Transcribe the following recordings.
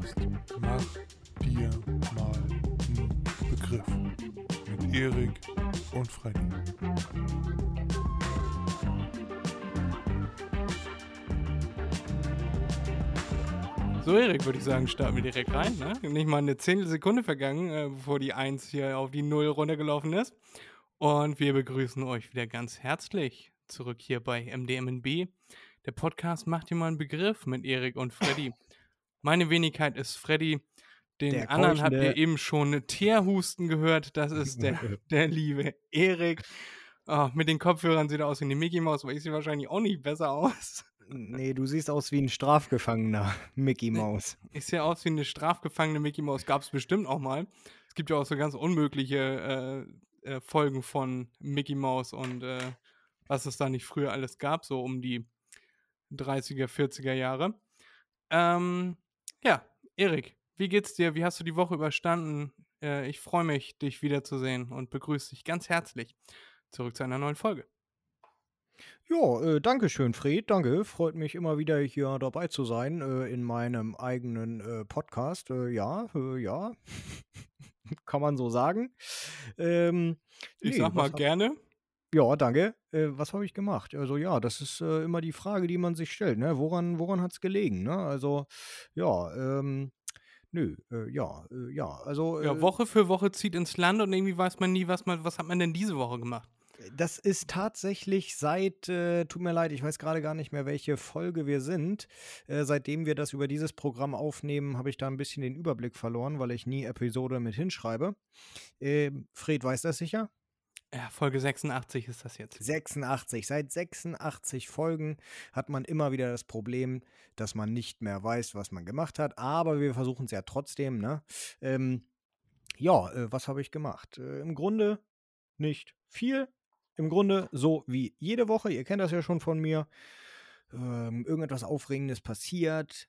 Podcast Mach dir mal einen Begriff mit Erik und Freddy. So, Erik, würde ich sagen, starten wir direkt rein. Ne? Nicht mal eine Zehntelsekunde vergangen, äh, bevor die 1 hier auf die 0 runtergelaufen ist. Und wir begrüßen euch wieder ganz herzlich zurück hier bei MDMNB. Der Podcast macht dir mal einen Begriff mit Erik und Freddy. Meine Wenigkeit ist Freddy. Den Der anderen habt ihr eben schon Tierhusten gehört. Das ist der, der liebe Erik. Oh, mit den Kopfhörern sieht er aus wie eine Mickey Maus, aber ich sehe wahrscheinlich auch nicht besser aus. Nee, du siehst aus wie ein Strafgefangener, Mickey Maus. Ich sehe aus wie eine strafgefangene Mickey Maus. Gab es bestimmt auch mal. Es gibt ja auch so ganz unmögliche äh, äh, Folgen von Mickey Maus und äh, was es da nicht früher alles gab, so um die 30er, 40er Jahre. Ähm, ja, Erik, wie geht's dir? Wie hast du die Woche überstanden? Äh, ich freue mich, dich wiederzusehen und begrüße dich ganz herzlich zurück zu einer neuen Folge. Ja, äh, danke schön, Fred. Danke. Freut mich immer wieder hier dabei zu sein äh, in meinem eigenen äh, Podcast. Äh, ja, äh, ja. Kann man so sagen. Ähm, Ich nee, sag mal hab- gerne. Ja, danke. Äh, was habe ich gemacht? Also ja, das ist äh, immer die Frage, die man sich stellt. Ne? Woran, woran hat es gelegen? Ne? Also ja, ähm, nö, äh, ja, äh, ja. Also Ja, äh, Woche für Woche zieht ins Land und irgendwie weiß man nie, was man, was hat man denn diese Woche gemacht? Das ist tatsächlich seit, äh, tut mir leid, ich weiß gerade gar nicht mehr, welche Folge wir sind. Äh, seitdem wir das über dieses Programm aufnehmen, habe ich da ein bisschen den Überblick verloren, weil ich nie Episode mit hinschreibe. Ähm, Fred weiß das sicher? Ja, Folge 86 ist das jetzt. 86. Seit 86 Folgen hat man immer wieder das Problem, dass man nicht mehr weiß, was man gemacht hat. Aber wir versuchen es ja trotzdem, ne? Ähm, ja, äh, was habe ich gemacht? Äh, Im Grunde nicht viel. Im Grunde so wie jede Woche. Ihr kennt das ja schon von mir. Ähm, irgendetwas Aufregendes passiert.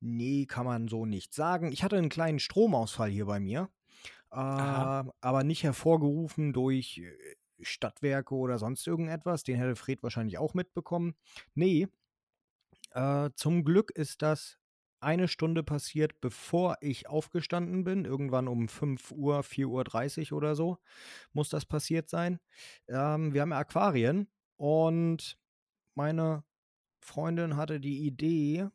Nee, kann man so nicht sagen. Ich hatte einen kleinen Stromausfall hier bei mir. Aha. Äh, aber nicht hervorgerufen durch äh, Stadtwerke oder sonst irgendetwas. Den hätte Fred wahrscheinlich auch mitbekommen. Nee, äh, zum Glück ist das eine Stunde passiert, bevor ich aufgestanden bin. Irgendwann um 5 Uhr, 4.30 Uhr oder so muss das passiert sein. Ähm, wir haben Aquarien und meine Freundin hatte die Idee,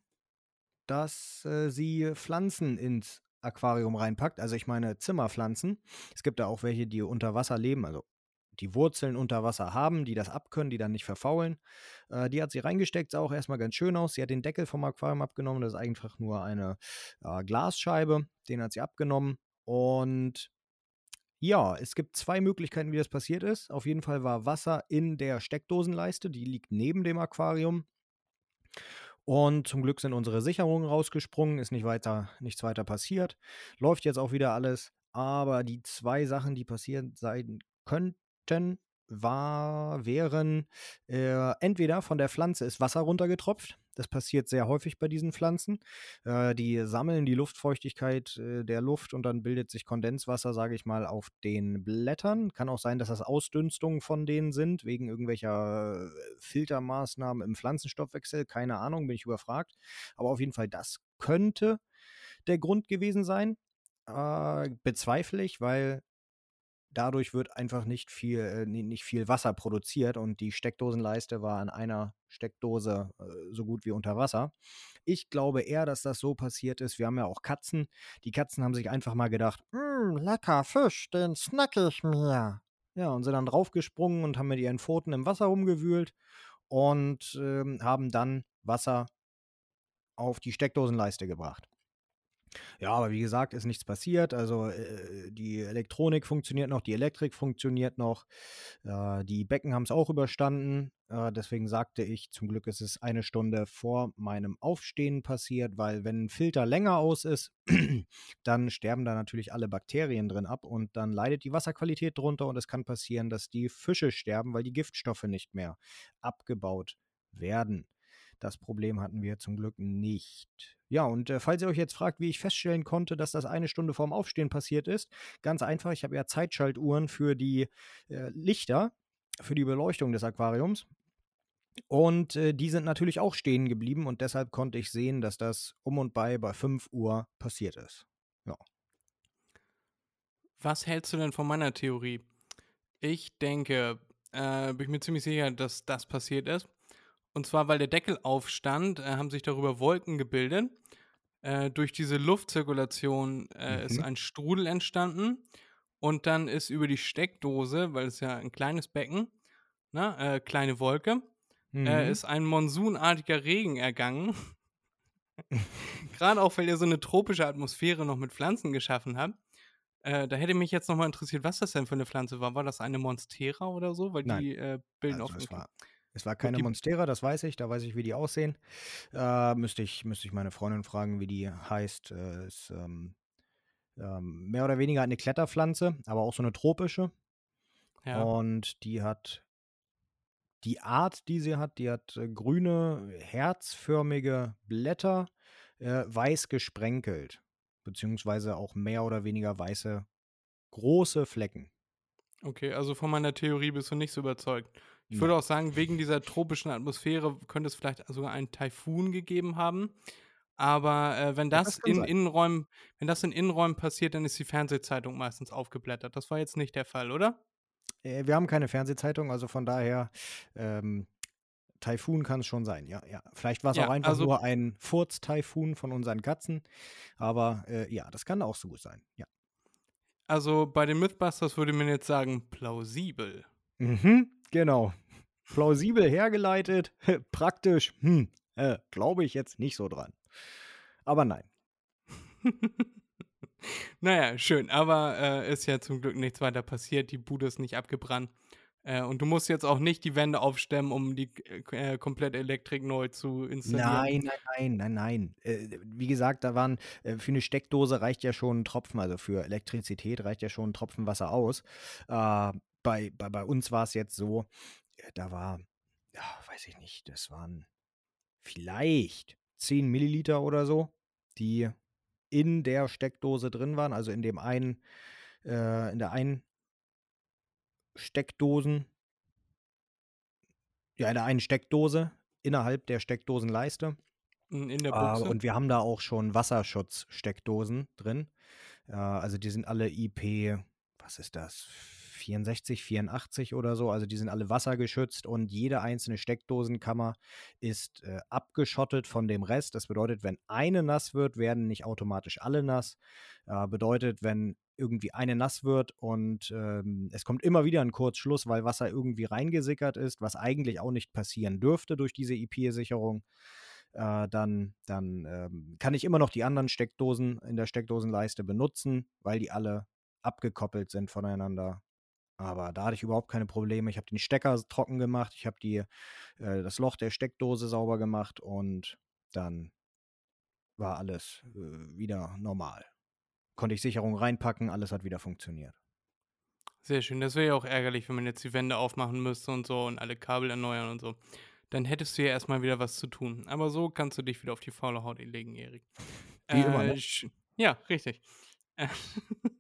dass äh, sie Pflanzen ins Aquarium reinpackt. Also ich meine Zimmerpflanzen. Es gibt da auch welche, die unter Wasser leben, also die Wurzeln unter Wasser haben, die das abkönnen, die dann nicht verfaulen. Äh, die hat sie reingesteckt, sah auch erstmal ganz schön aus. Sie hat den Deckel vom Aquarium abgenommen. Das ist einfach nur eine äh, Glasscheibe. Den hat sie abgenommen. Und ja, es gibt zwei Möglichkeiten, wie das passiert ist. Auf jeden Fall war Wasser in der Steckdosenleiste, die liegt neben dem Aquarium. Und zum Glück sind unsere Sicherungen rausgesprungen, ist nicht weiter, nichts weiter passiert. Läuft jetzt auch wieder alles. Aber die zwei Sachen, die passiert sein könnten, war, wären äh, entweder von der Pflanze ist Wasser runtergetropft. Das passiert sehr häufig bei diesen Pflanzen. Äh, die sammeln die Luftfeuchtigkeit äh, der Luft und dann bildet sich Kondenswasser, sage ich mal, auf den Blättern. Kann auch sein, dass das Ausdünstungen von denen sind, wegen irgendwelcher äh, Filtermaßnahmen im Pflanzenstoffwechsel. Keine Ahnung, bin ich überfragt. Aber auf jeden Fall, das könnte der Grund gewesen sein. Äh, bezweifle ich, weil dadurch wird einfach nicht viel, äh, ni- nicht viel Wasser produziert und die Steckdosenleiste war an einer Steckdose äh, so gut wie unter Wasser. Ich glaube eher, dass das so passiert ist. Wir haben ja auch Katzen. Die Katzen haben sich einfach mal gedacht, "Mm, lecker Fisch, den snack ich mir. Ja, und sind dann draufgesprungen und haben mit ihren Pfoten im Wasser rumgewühlt und ähm, haben dann Wasser auf die Steckdosenleiste gebracht. Ja, aber wie gesagt, ist nichts passiert. Also äh, die Elektronik funktioniert noch, die Elektrik funktioniert noch. Äh, die Becken haben es auch überstanden. Äh, deswegen sagte ich, zum Glück ist es eine Stunde vor meinem Aufstehen passiert, weil wenn ein Filter länger aus ist, dann sterben da natürlich alle Bakterien drin ab und dann leidet die Wasserqualität drunter und es kann passieren, dass die Fische sterben, weil die Giftstoffe nicht mehr abgebaut werden. Das Problem hatten wir zum Glück nicht. Ja, und äh, falls ihr euch jetzt fragt, wie ich feststellen konnte, dass das eine Stunde vorm Aufstehen passiert ist, ganz einfach, ich habe ja Zeitschaltuhren für die äh, Lichter, für die Beleuchtung des Aquariums. Und äh, die sind natürlich auch stehen geblieben und deshalb konnte ich sehen, dass das um und bei bei 5 Uhr passiert ist. Ja. Was hältst du denn von meiner Theorie? Ich denke, äh, bin ich mir ziemlich sicher, dass das passiert ist. Und zwar, weil der Deckel aufstand, äh, haben sich darüber Wolken gebildet. Äh, durch diese Luftzirkulation äh, mhm. ist ein Strudel entstanden. Und dann ist über die Steckdose, weil es ja ein kleines Becken, ne, äh, kleine Wolke, äh, mhm. ist ein monsunartiger Regen ergangen. Gerade auch, weil ihr so eine tropische Atmosphäre noch mit Pflanzen geschaffen habt. Äh, da hätte mich jetzt nochmal interessiert, was das denn für eine Pflanze war. War das eine Monstera oder so? Weil Nein. die äh, bilden also auch. Es war, keine Monstera, das weiß ich. Da weiß ich, wie die aussehen. Äh, müsste, ich, müsste ich meine Freundin fragen, wie die heißt. Äh, ist ähm, ähm, mehr oder weniger eine Kletterpflanze, aber auch so eine tropische. Ja. Und die hat die Art, die sie hat, die hat äh, grüne, herzförmige Blätter, äh, weiß gesprenkelt beziehungsweise auch mehr oder weniger weiße große Flecken. Okay, also von meiner Theorie bist du nicht so überzeugt. Ich ja. würde auch sagen, wegen dieser tropischen Atmosphäre könnte es vielleicht sogar einen Taifun gegeben haben. Aber äh, wenn das, das in sein. Innenräumen, wenn das in Innenräumen passiert, dann ist die Fernsehzeitung meistens aufgeblättert. Das war jetzt nicht der Fall, oder? Äh, wir haben keine Fernsehzeitung, also von daher ähm, Taifun kann es schon sein, ja, ja. Vielleicht war es ja, auch einfach also, nur ein Furz-Taifun von unseren Katzen, aber äh, ja, das kann auch so gut sein, ja. Also bei den Mythbusters würde man jetzt sagen, plausibel. Mhm, genau. Plausibel hergeleitet, praktisch, hm, äh, glaube ich jetzt nicht so dran. Aber nein. naja, schön, aber äh, ist ja zum Glück nichts weiter passiert, die Bude ist nicht abgebrannt. Äh, und du musst jetzt auch nicht die Wände aufstemmen, um die äh, komplette Elektrik neu zu installieren. Nein, nein, nein, nein, nein. Äh, wie gesagt, da waren äh, für eine Steckdose reicht ja schon ein Tropfen, also für Elektrizität reicht ja schon ein Tropfen Wasser aus. Äh, bei, bei, bei uns war es jetzt so, äh, da war, ja, weiß ich nicht, das waren vielleicht 10 Milliliter oder so, die in der Steckdose drin waren, also in dem einen, in der einen Steckdosen, ja, in der einen Steckdose innerhalb der Steckdosenleiste. In der Buchse. Äh, und wir haben da auch schon Wasserschutzsteckdosen drin. Äh, also die sind alle IP, was ist das? 64, 84 oder so. Also die sind alle wassergeschützt und jede einzelne Steckdosenkammer ist äh, abgeschottet von dem Rest. Das bedeutet, wenn eine nass wird, werden nicht automatisch alle nass. Äh, bedeutet, wenn irgendwie eine nass wird und ähm, es kommt immer wieder ein Kurzschluss, weil Wasser irgendwie reingesickert ist, was eigentlich auch nicht passieren dürfte durch diese IP-Sicherung. Äh, dann, dann ähm, kann ich immer noch die anderen Steckdosen in der Steckdosenleiste benutzen, weil die alle abgekoppelt sind voneinander. Aber da hatte ich überhaupt keine Probleme. Ich habe den Stecker trocken gemacht, ich habe äh, das Loch der Steckdose sauber gemacht und dann war alles äh, wieder normal. Konnte ich Sicherung reinpacken, alles hat wieder funktioniert. Sehr schön. Das wäre ja auch ärgerlich, wenn man jetzt die Wände aufmachen müsste und so und alle Kabel erneuern und so. Dann hättest du ja erstmal wieder was zu tun. Aber so kannst du dich wieder auf die faule Haut legen, Erik. Wie äh, immer, ne? Ja, richtig.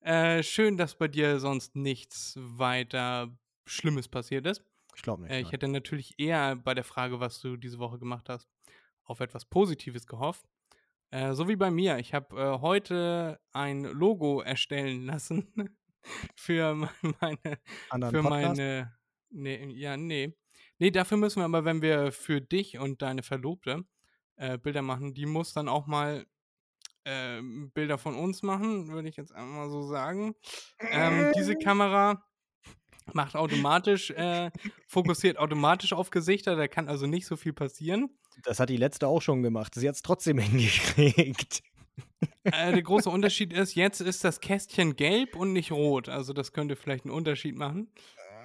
Äh, schön, dass bei dir sonst nichts weiter Schlimmes passiert ist. Ich glaube nicht. Äh, ich hätte natürlich eher bei der Frage, was du diese Woche gemacht hast, auf etwas Positives gehofft. Äh, so wie bei mir. Ich habe äh, heute ein Logo erstellen lassen für meine. Anderen für Podcast? meine. Nee, ja, nee. Nee, dafür müssen wir aber, wenn wir für dich und deine Verlobte äh, Bilder machen, die muss dann auch mal äh, Bilder von uns machen, würde ich jetzt einmal so sagen. Ähm, diese Kamera macht automatisch, äh, fokussiert automatisch auf Gesichter, da kann also nicht so viel passieren. Das hat die letzte auch schon gemacht. Sie hat es trotzdem hingekriegt. Äh, der große Unterschied ist, jetzt ist das Kästchen gelb und nicht rot. Also das könnte vielleicht einen Unterschied machen.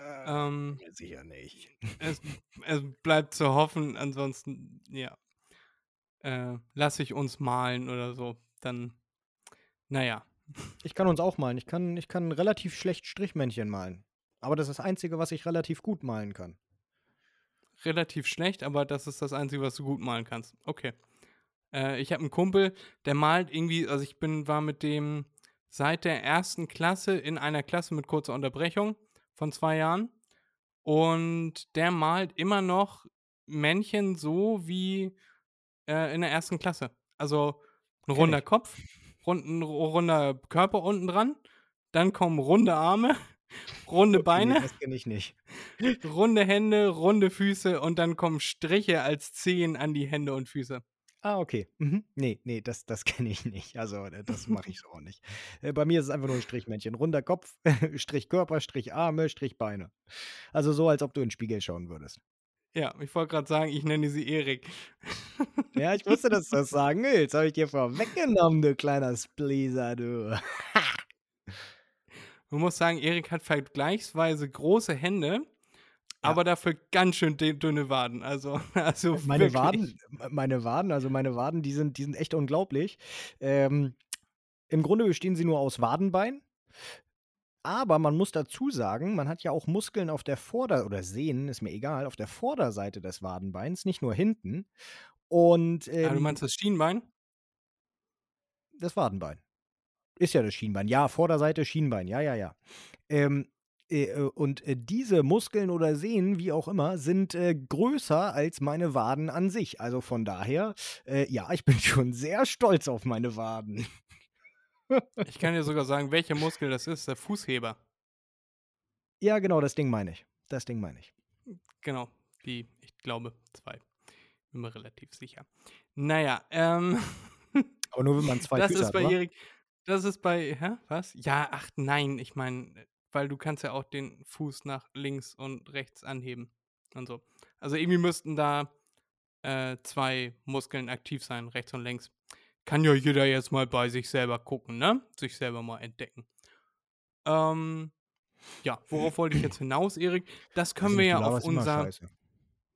Äh, ähm, sicher nicht. Es, es, bleibt zu hoffen, ansonsten, ja. Äh, lasse ich uns malen oder so dann, naja. Ich kann uns auch malen. Ich kann, ich kann relativ schlecht Strichmännchen malen. Aber das ist das Einzige, was ich relativ gut malen kann. Relativ schlecht, aber das ist das Einzige, was du gut malen kannst. Okay. Äh, ich habe einen Kumpel, der malt irgendwie, also ich bin, war mit dem seit der ersten Klasse in einer Klasse mit kurzer Unterbrechung von zwei Jahren. Und der malt immer noch Männchen so wie äh, in der ersten Klasse. Also ein runder ich. Kopf, rund, ein ru- runder Körper unten dran, dann kommen runde Arme, runde Nee, Beine, das kenne ich nicht. runde Hände, runde Füße und dann kommen Striche als Zehen an die Hände und Füße. Ah, okay. Mhm. Nee, nee, das, das kenne ich nicht. Also, äh, das mache ich so auch nicht. Äh, Bei mir ist es einfach nur ein Strichmännchen. Runder Kopf, Strich Körper, Strich Arme, Strich Beine. Also so, als ob du in den Spiegel schauen würdest. Ja, ich wollte gerade sagen, ich nenne sie Erik. Ja, ich wusste, dass du das sagen willst. Habe ich dir vorweggenommen, du kleiner Spleaser, du. Man muss sagen, Erik hat vergleichsweise große Hände, aber dafür ganz schön dü- dünne Waden. Also, also Meine wirklich. Waden, meine Waden, also meine Waden, die sind, die sind echt unglaublich. Ähm, Im Grunde bestehen sie nur aus Wadenbein. Aber man muss dazu sagen, man hat ja auch Muskeln auf der Vorder- oder Sehnen, ist mir egal, auf der Vorderseite des Wadenbeins, nicht nur hinten. Und Ah, ähm, du meinst das Schienbein? das Wadenbein. Ist ja das Schienbein. Ja, Vorderseite Schienbein. Ja, ja, ja. Ähm, äh, äh, und äh, diese Muskeln oder Sehnen, wie auch immer, sind äh, größer als meine Waden an sich. Also von daher, äh, ja, ich bin schon sehr stolz auf meine Waden. Ich kann dir sogar sagen, welcher Muskel das ist, der Fußheber. Ja, genau, das Ding meine ich. Das Ding meine ich. Genau, die, ich glaube, zwei. Bin mir relativ sicher. Naja, ähm, Aber nur wenn man zwei das Füße ist hat, bei? Erik, das ist bei, hä, was? Ja, ach nein, ich meine, weil du kannst ja auch den Fuß nach links und rechts anheben und so. Also irgendwie müssten da äh, zwei Muskeln aktiv sein, rechts und links. Kann ja jeder jetzt mal bei sich selber gucken, ne? Sich selber mal entdecken. Ähm, ja, worauf wollte ich jetzt hinaus, Erik? Das können wir ja auf unser,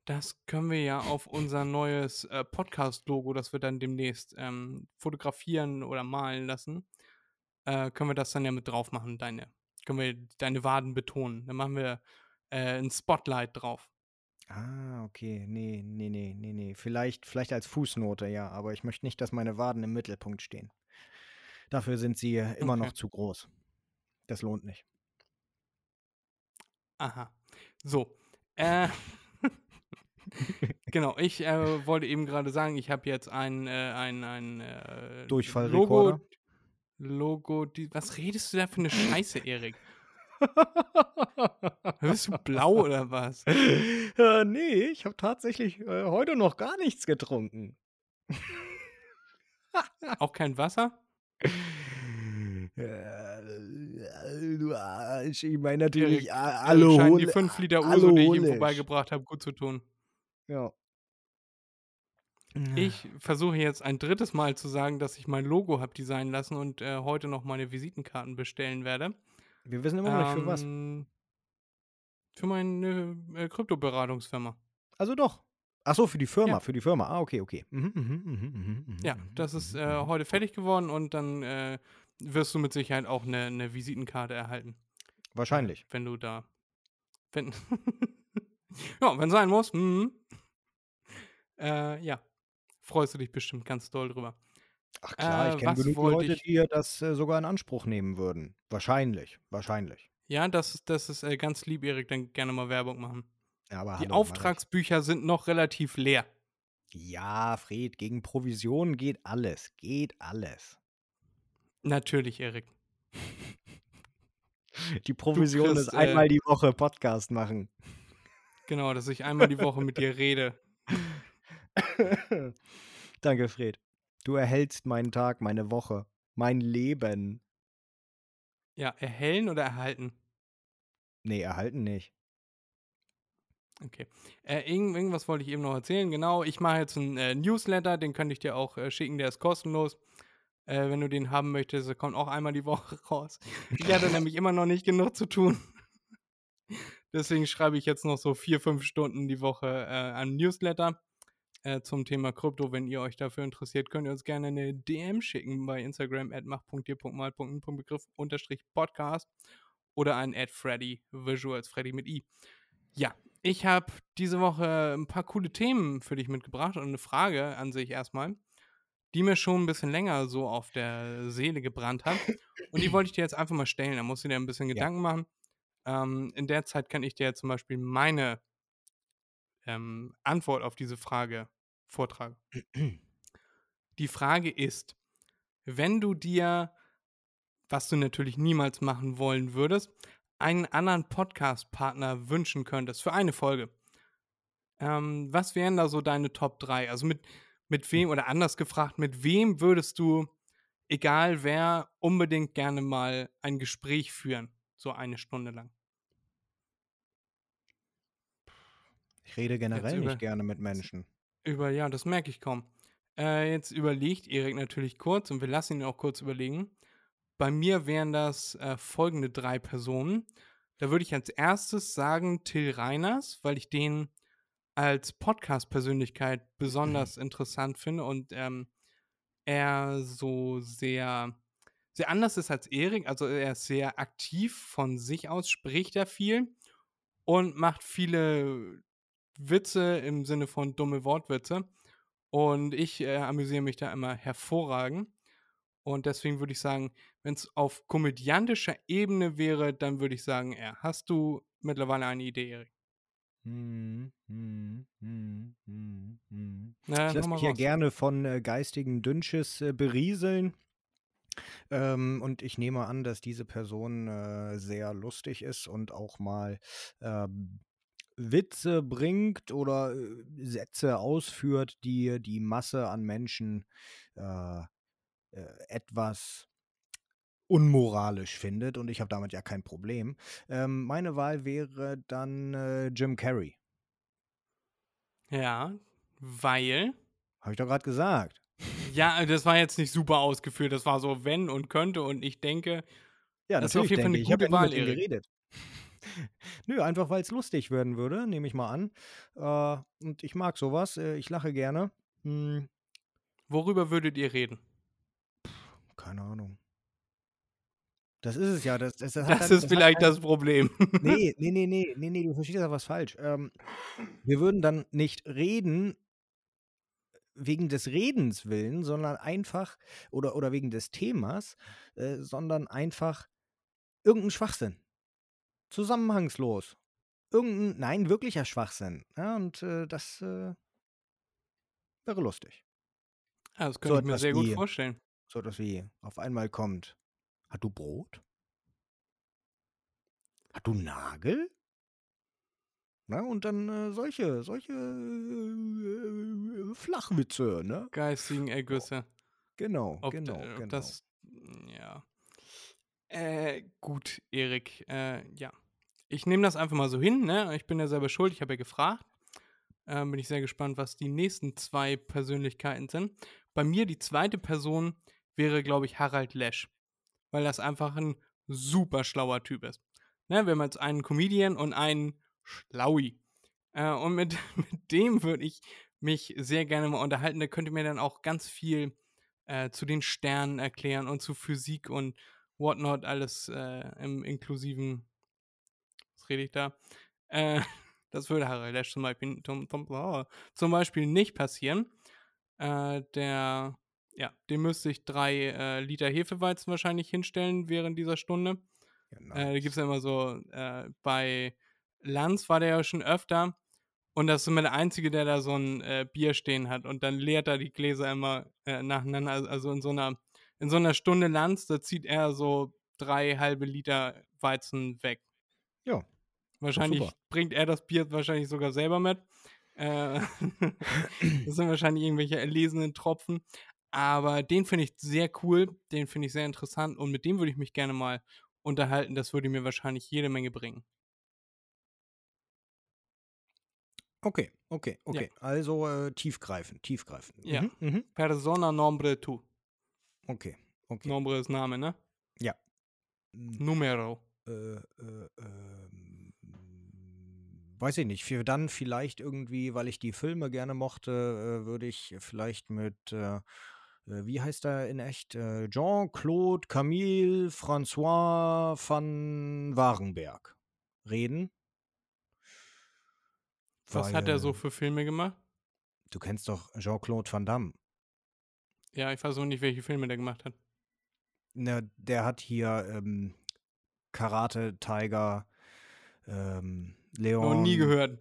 das können wir ja auf unser neues äh, Podcast-Logo, das wir dann demnächst ähm, fotografieren oder malen lassen, äh, können wir das dann ja mit drauf machen, deine, können wir deine Waden betonen. Dann machen wir äh, ein Spotlight drauf. Ah, okay. Nee, nee, nee, nee, nee. Vielleicht, vielleicht als Fußnote, ja. Aber ich möchte nicht, dass meine Waden im Mittelpunkt stehen. Dafür sind sie immer Okay. noch zu groß. Das lohnt nicht. Aha. So. Äh, genau, ich äh, wollte eben gerade sagen, ich habe jetzt ein, äh, ein, ein äh, Durchfallrekorder? Logo. Logo, die, was redest du da für eine Scheiße, Erik? Bist du blau oder was? äh, nee, ich habe tatsächlich äh, heute noch gar nichts getrunken. Auch kein Wasser? Äh, ich meine natürlich Erik, scheinen die Alkohol. 5 Liter Uso, die ich ihm vorbeigebracht habe, gut zu tun. Ja. Ich versuche jetzt ein drittes Mal zu sagen, dass ich mein Logo habe designen lassen und äh, heute noch meine Visitenkarten bestellen werde. Wir wissen immer noch nicht für was. Ähm, Für meine äh, Kryptoberatungsfirma. Also doch. Ach so, für die Firma, Ja. für die Firma. Ah, okay, okay. Mhm, mhm, mhm, mhm, mhm, Ja, mhm, das ist mhm, äh, mhm. heute fertig geworden und dann äh, wirst du mit Sicherheit auch eine, eine Visitenkarte erhalten. Wahrscheinlich. Wenn du da. Wenn. ja, wenn sein muss. Mhm. Äh, ja. Freust du dich bestimmt ganz doll drüber. Ach klar, Äh, ich kenne was genug Leute, ich- die das äh, sogar in Anspruch nehmen würden. Wahrscheinlich, wahrscheinlich. Ja, das, ist- das ist äh, ganz lieb, Erik, dann gerne mal Werbung machen. Ja, aber Die hallo. Auftragsbücher sind noch relativ leer. Ja, Fred, gegen Provision geht alles. Geht alles. Natürlich, Erik. Die Provision kriegst, ist einmal äh, die Woche Podcast machen. Genau, dass ich einmal die Woche mit dir rede. Danke, Fred. Du erhältst meinen Tag, meine Woche, mein Leben. Ja, erhellen oder erhalten? Nee, erhalten nicht. Okay. Äh, irgend, irgendwas wollte ich eben noch erzählen. Genau, ich mache jetzt einen äh, Newsletter, den könnte ich dir auch äh, schicken, der ist kostenlos. Äh, wenn du den haben möchtest, der kommt auch einmal die Woche raus. Ich hatte nämlich immer noch nicht genug zu tun. Deswegen schreibe ich jetzt noch so vier, fünf Stunden die Woche äh, an Newsletter äh, zum Thema Krypto. Wenn ihr euch dafür interessiert, könnt ihr uns gerne eine DM schicken bei Instagram at mach.dir.mal.begriff unterstrich Podcast oder an at Freddy Visuals Freddy mit i. Ja, ich habe diese Woche ein paar coole Themen für dich mitgebracht und eine Frage an sich erstmal, die mir schon ein bisschen länger so auf der Seele gebrannt hat. Und die wollte ich dir jetzt einfach mal stellen. Da musst du dir ein bisschen Ja. Gedanken machen. Ähm, in der Zeit kann ich dir zum Beispiel meine ähm, Antwort auf diese Frage vortragen. Die Frage ist, wenn du dir, was du natürlich niemals machen wollen würdest, einen anderen Podcast-Partner wünschen könntest für eine Folge, ähm, was wären da so deine Top 3? Also mit, mit wem, oder anders gefragt, mit wem würdest du, egal wer, unbedingt gerne mal ein Gespräch führen, so eine Stunde lang? Ich rede generell nicht gerne mit Menschen. Über, ja, das merke ich kaum. Äh, jetzt überlegt Erik natürlich kurz und wir lassen ihn auch kurz überlegen. Bei mir wären das äh, folgende drei Personen. Da würde ich als erstes sagen Till Reiners, weil ich den als Podcast-Persönlichkeit besonders interessant finde und ähm, er so sehr, sehr anders ist als Erik. Also er ist sehr aktiv von sich aus, spricht er viel und macht viele Witze im Sinne von dumme Wortwitze. Und ich äh, amüsiere mich da immer hervorragend. Und deswegen würde ich sagen, wenn es auf komödiantischer Ebene wäre, dann würde ich sagen, er. Hast du mittlerweile eine Idee, Erik? Hm, hm, hm, Na, ich lasse mich ja gerne von äh, geistigen Dünnschiss äh, berieseln. Ähm, und ich nehme an, dass diese Person äh, sehr lustig ist und auch mal ähm, Witze bringt oder äh, Sätze ausführt, die die Masse an Menschen äh, äh, etwas unmoralisch findet und ich habe damit ja kein Problem. Ähm, meine Wahl wäre dann äh, Jim Carrey. Ja, weil. Habe ich doch gerade gesagt. Ja, das war jetzt nicht super ausgeführt. Das war so wenn und könnte und ich denke. Ja, das ist auf jeden Fall eine gute ich Wahl, Erik. geredet. Nö, einfach weil es lustig werden würde, nehme ich mal an. Äh, und ich mag sowas. Äh, ich lache gerne. Hm. Worüber würdet ihr reden? Keine Ahnung. Das ist es ja. Das, das, das, das ist vielleicht das Problem. Nee, nee, nee, nee, nee, nee, du verstehst ja was falsch. Ähm, wir würden dann nicht reden wegen des Redens willen, sondern einfach, oder, oder wegen des Themas, äh, sondern einfach irgendein Schwachsinn zusammenhangslos. Irgendein, nein, wirklicher Schwachsinn. Ja, und äh, das äh, wäre lustig. Ja, das könnte so ich mir sehr gut wie, vorstellen. So etwas wie auf einmal kommt, hat du Brot? Hat du Nagel? Na, und dann äh, solche, solche äh, Flachwitze, ne? Geistigen Ergüsse. Genau, ob, genau, genau. Das, ja. Äh, gut, Erik. Äh, ja. Ich nehme das einfach mal so hin, ne? Ich bin ja selber schuld, ich habe ja gefragt. Ähm, bin ich sehr gespannt, was die nächsten zwei Persönlichkeiten sind. Bei mir die zweite Person wäre, glaube ich, Harald Lesch. Weil das einfach ein super schlauer Typ ist. Ne? Wir haben jetzt einen Comedian und einen Schlaui. Äh, und mit, mit dem würde ich mich sehr gerne mal unterhalten. Der könnte mir dann auch ganz viel äh, zu den Sternen erklären und zu Physik und whatnot, alles äh, im inklusiven, was rede ich da? Äh, das würde Harald Lesch zum Beispiel, zum Beispiel nicht passieren. Äh, der, ja, dem müsste ich drei äh, Liter Hefeweizen wahrscheinlich hinstellen während dieser Stunde. Nice. Äh, da gibt es ja immer so, äh, bei Lanz war der ja schon öfter. Und das ist immer der Einzige, der da so ein Bier stehen hat. Und dann leert er die Gläser immer nacheinander. Also, also in so einer in so einer Stunde Lanz, da zieht er so drei halbe Liter Weizen weg. Ja. Wahrscheinlich bringt er das Bier wahrscheinlich sogar selber mit. Äh, das sind wahrscheinlich irgendwelche erlesenen Tropfen. Aber den finde ich sehr cool, den finde ich sehr interessant und mit dem würde ich mich gerne mal unterhalten. Das würde mir wahrscheinlich jede Menge bringen. Okay, okay, okay. Ja. Also äh, tiefgreifend, tiefgreifend. Ja. Mhm, mhm. Persona nombre tu. Okay, okay. Nombre ist Name, ne? Ja. Numero. Äh, äh, ähm, weiß ich nicht. Für dann vielleicht irgendwie, weil ich die Filme gerne mochte, äh, würde ich vielleicht mit, äh, äh, wie heißt er in echt? Äh, Jean-Claude Camille François van Warenberg reden. Was weil, hat er so für Filme gemacht? Du kennst doch Jean-Claude Van Damme. Ja, ich weiß auch nicht, welche Filme der gemacht hat. Na, der hat hier ähm, Karate Tiger, Ähm, Leon. Noch nie gehört.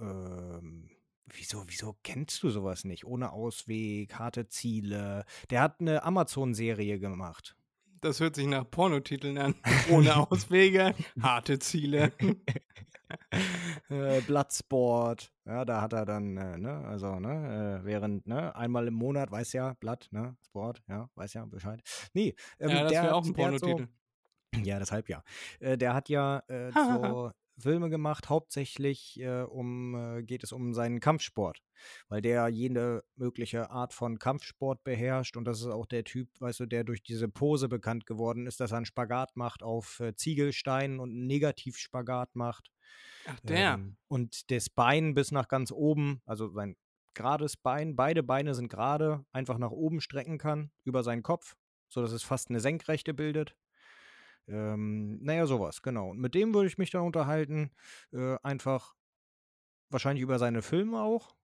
Ähm, wieso, wieso kennst du sowas nicht? Ohne Ausweg, harte Ziele. Der hat eine Amazon-Serie gemacht. Das hört sich nach Pornotiteln an. Ohne Auswege, harte Ziele. äh, Bloodsport, ja, da hat er dann, äh, ne, also, ne, äh, während, ne, einmal im Monat, weiß ja, Blood, ne, Sport, ja, weiß ja Bescheid. Nee, ähm, ja, das der, auch ein der hat so, Pornotitel. ja, deshalb ja. Äh, der hat ja äh, so Filme gemacht, hauptsächlich äh, um, äh, geht es um seinen Kampfsport, weil der jede mögliche Art von Kampfsport beherrscht und das ist auch der Typ, weißt du, der durch diese Pose bekannt geworden ist, dass er einen Spagat macht auf äh, Ziegelsteinen und einen Negativspagat macht. Ach, der. Ähm, und das Bein bis nach ganz oben, also sein gerades Bein, beide Beine sind gerade, einfach nach oben strecken kann, über seinen Kopf, sodass es fast eine Senkrechte bildet. Ähm, naja, sowas, genau. Und mit dem würde ich mich dann unterhalten, äh, einfach wahrscheinlich über seine Filme auch,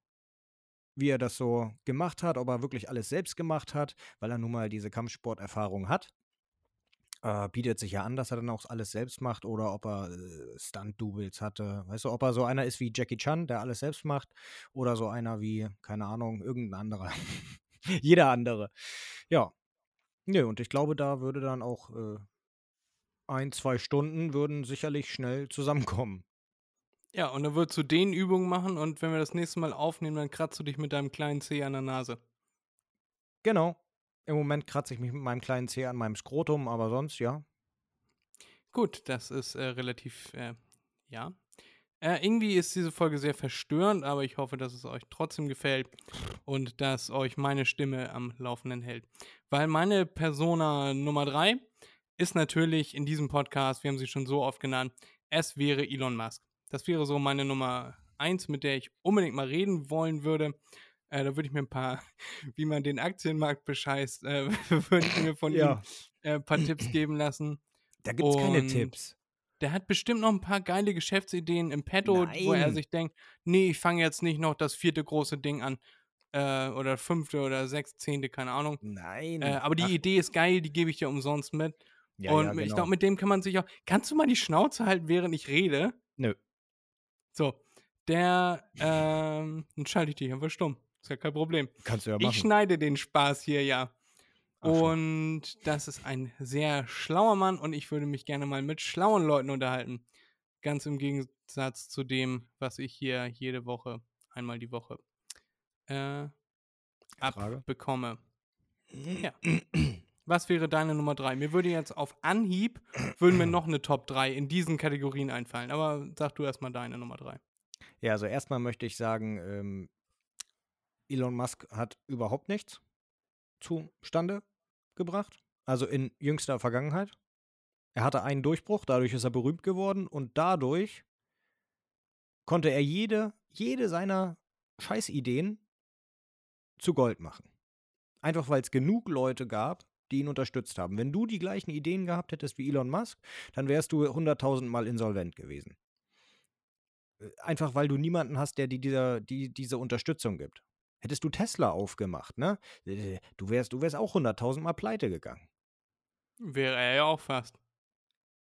wie er das so gemacht hat, ob er wirklich alles selbst gemacht hat, weil er nun mal diese Kampfsporterfahrung hat. Äh, bietet sich ja an, dass er dann auch alles selbst macht oder ob er äh, Stunt-Doubles hatte. Weißt du, ob er so einer ist wie Jackie Chan, der alles selbst macht, oder so einer wie, keine Ahnung, irgendein anderer. Jeder andere. Ja. Nö, und ich glaube, da würde dann auch äh, ein, zwei Stunden würden sicherlich schnell zusammenkommen. Ja, und dann würdest du den Übungen machen und wenn wir das nächste Mal aufnehmen, dann kratzt du dich mit deinem kleinen Zeh an der Nase. Genau. Im Moment kratze ich mich mit meinem kleinen Zeh an meinem Skrotum, aber sonst ja. Gut, das ist äh, relativ, äh, ja. Äh, irgendwie ist diese Folge sehr verstörend, aber ich hoffe, dass es euch trotzdem gefällt und dass euch meine Stimme am Laufenden hält. Weil meine Persona Nummer drei ist natürlich in diesem Podcast, wir haben sie schon so oft genannt, es wäre Elon Musk. Das wäre so meine Nummer eins, mit der ich unbedingt mal reden wollen würde. Äh, da würde ich mir ein paar, wie man den Aktienmarkt bescheißt, äh, würde ich mir von Ja. ihm äh, ein paar Tipps geben lassen. Da gibt es keine Tipps. Der hat bestimmt noch ein paar geile Geschäftsideen im Petto, wo er Nein. sich denkt, nee, ich fange jetzt nicht noch das vierte große Ding an. Äh, oder fünfte oder sechste, zehnte, keine Ahnung. Nein. Äh, aber die Ach, Idee ist geil, die gebe ich dir umsonst mit. Ja, und ja, ich genau. glaube, mit dem kann man sich auch. Kannst du mal die Schnauze halten, während ich rede? Nö. So. Der, ähm, dann schalte ich dich einfach stumm. Ist ja kein Problem. Kannst du ja Ich machen. schneide den Spaß hier ja. Ach. Und das ist ein sehr schlauer Mann und ich würde mich gerne mal mit schlauen Leuten unterhalten. Ganz im Gegensatz zu dem, was ich hier jede Woche, einmal die Woche, äh, abbekomme. Ja. Was wäre deine Nummer drei? Mir würde jetzt auf Anhieb, würden mir noch eine Top 3 in diesen Kategorien einfallen. Aber sag du erstmal deine Nummer drei. Ja, also erstmal möchte ich sagen, ähm, Elon Musk hat überhaupt nichts zustande gebracht. Also in jüngster Vergangenheit. Er hatte einen Durchbruch, dadurch ist er berühmt geworden und dadurch konnte er jede, jede seiner Scheißideen zu Gold machen. Einfach weil es genug Leute gab, die ihn unterstützt haben. Wenn du die gleichen Ideen gehabt hättest wie Elon Musk, dann wärst du 100.000 Mal insolvent gewesen. Äh, Einfach weil du niemanden hast, der dir dieser, die, diese Unterstützung gibt. Hättest du Tesla aufgemacht, ne? Äh, Du wärst, du wärst auch 100.000 Mal pleite gegangen. Wäre er ja auch fast.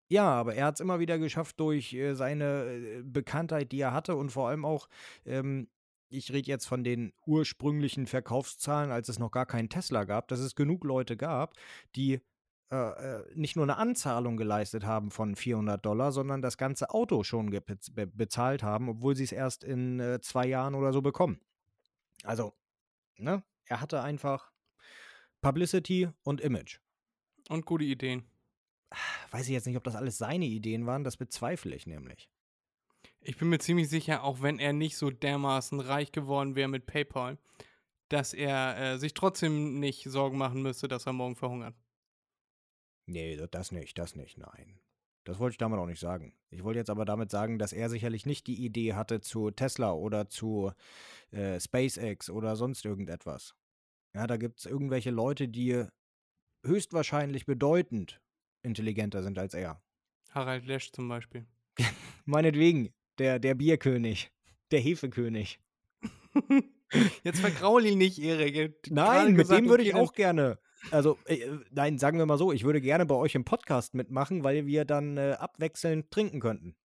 Ja, aber er hat es immer wieder geschafft durch äh, seine äh, Bekanntheit, die er hatte und vor allem auch, ähm, ich rede jetzt von den ursprünglichen Verkaufszahlen, als es noch gar keinen Tesla gab, dass es genug Leute gab, die äh, äh, nicht nur eine Anzahlung geleistet haben von 400 Dollar, sondern das ganze Auto schon be bezahlt haben, obwohl sie es erst in äh, zwei Jahren oder so bekommen. Also, ne? Er hatte einfach Publicity und Image. Und gute Ideen. Weiß ich jetzt nicht, ob das alles seine Ideen waren, das bezweifle ich nämlich. Ich bin mir ziemlich sicher, auch wenn er nicht so dermaßen reich geworden wäre mit PayPal, dass er äh, sich trotzdem nicht Sorgen machen müsste, dass er morgen verhungert. Nee, das nicht, das nicht, nein. Das wollte ich damit auch nicht sagen. Ich wollte jetzt aber damit sagen, dass er sicherlich nicht die Idee hatte zu Tesla oder zu äh, SpaceX oder sonst irgendetwas. Ja, da gibt es irgendwelche Leute, die höchstwahrscheinlich bedeutend intelligenter sind als er. Harald Lesch zum Beispiel. Meinetwegen, der, der Bierkönig, der Hefekönig. Jetzt vergraul ihn nicht, Erik. Er Nein, mit gesagt, dem würde okay, ich auch gerne. Also, äh, nein, sagen wir mal so, ich würde gerne bei euch im Podcast mitmachen, weil wir dann äh, abwechselnd trinken könnten.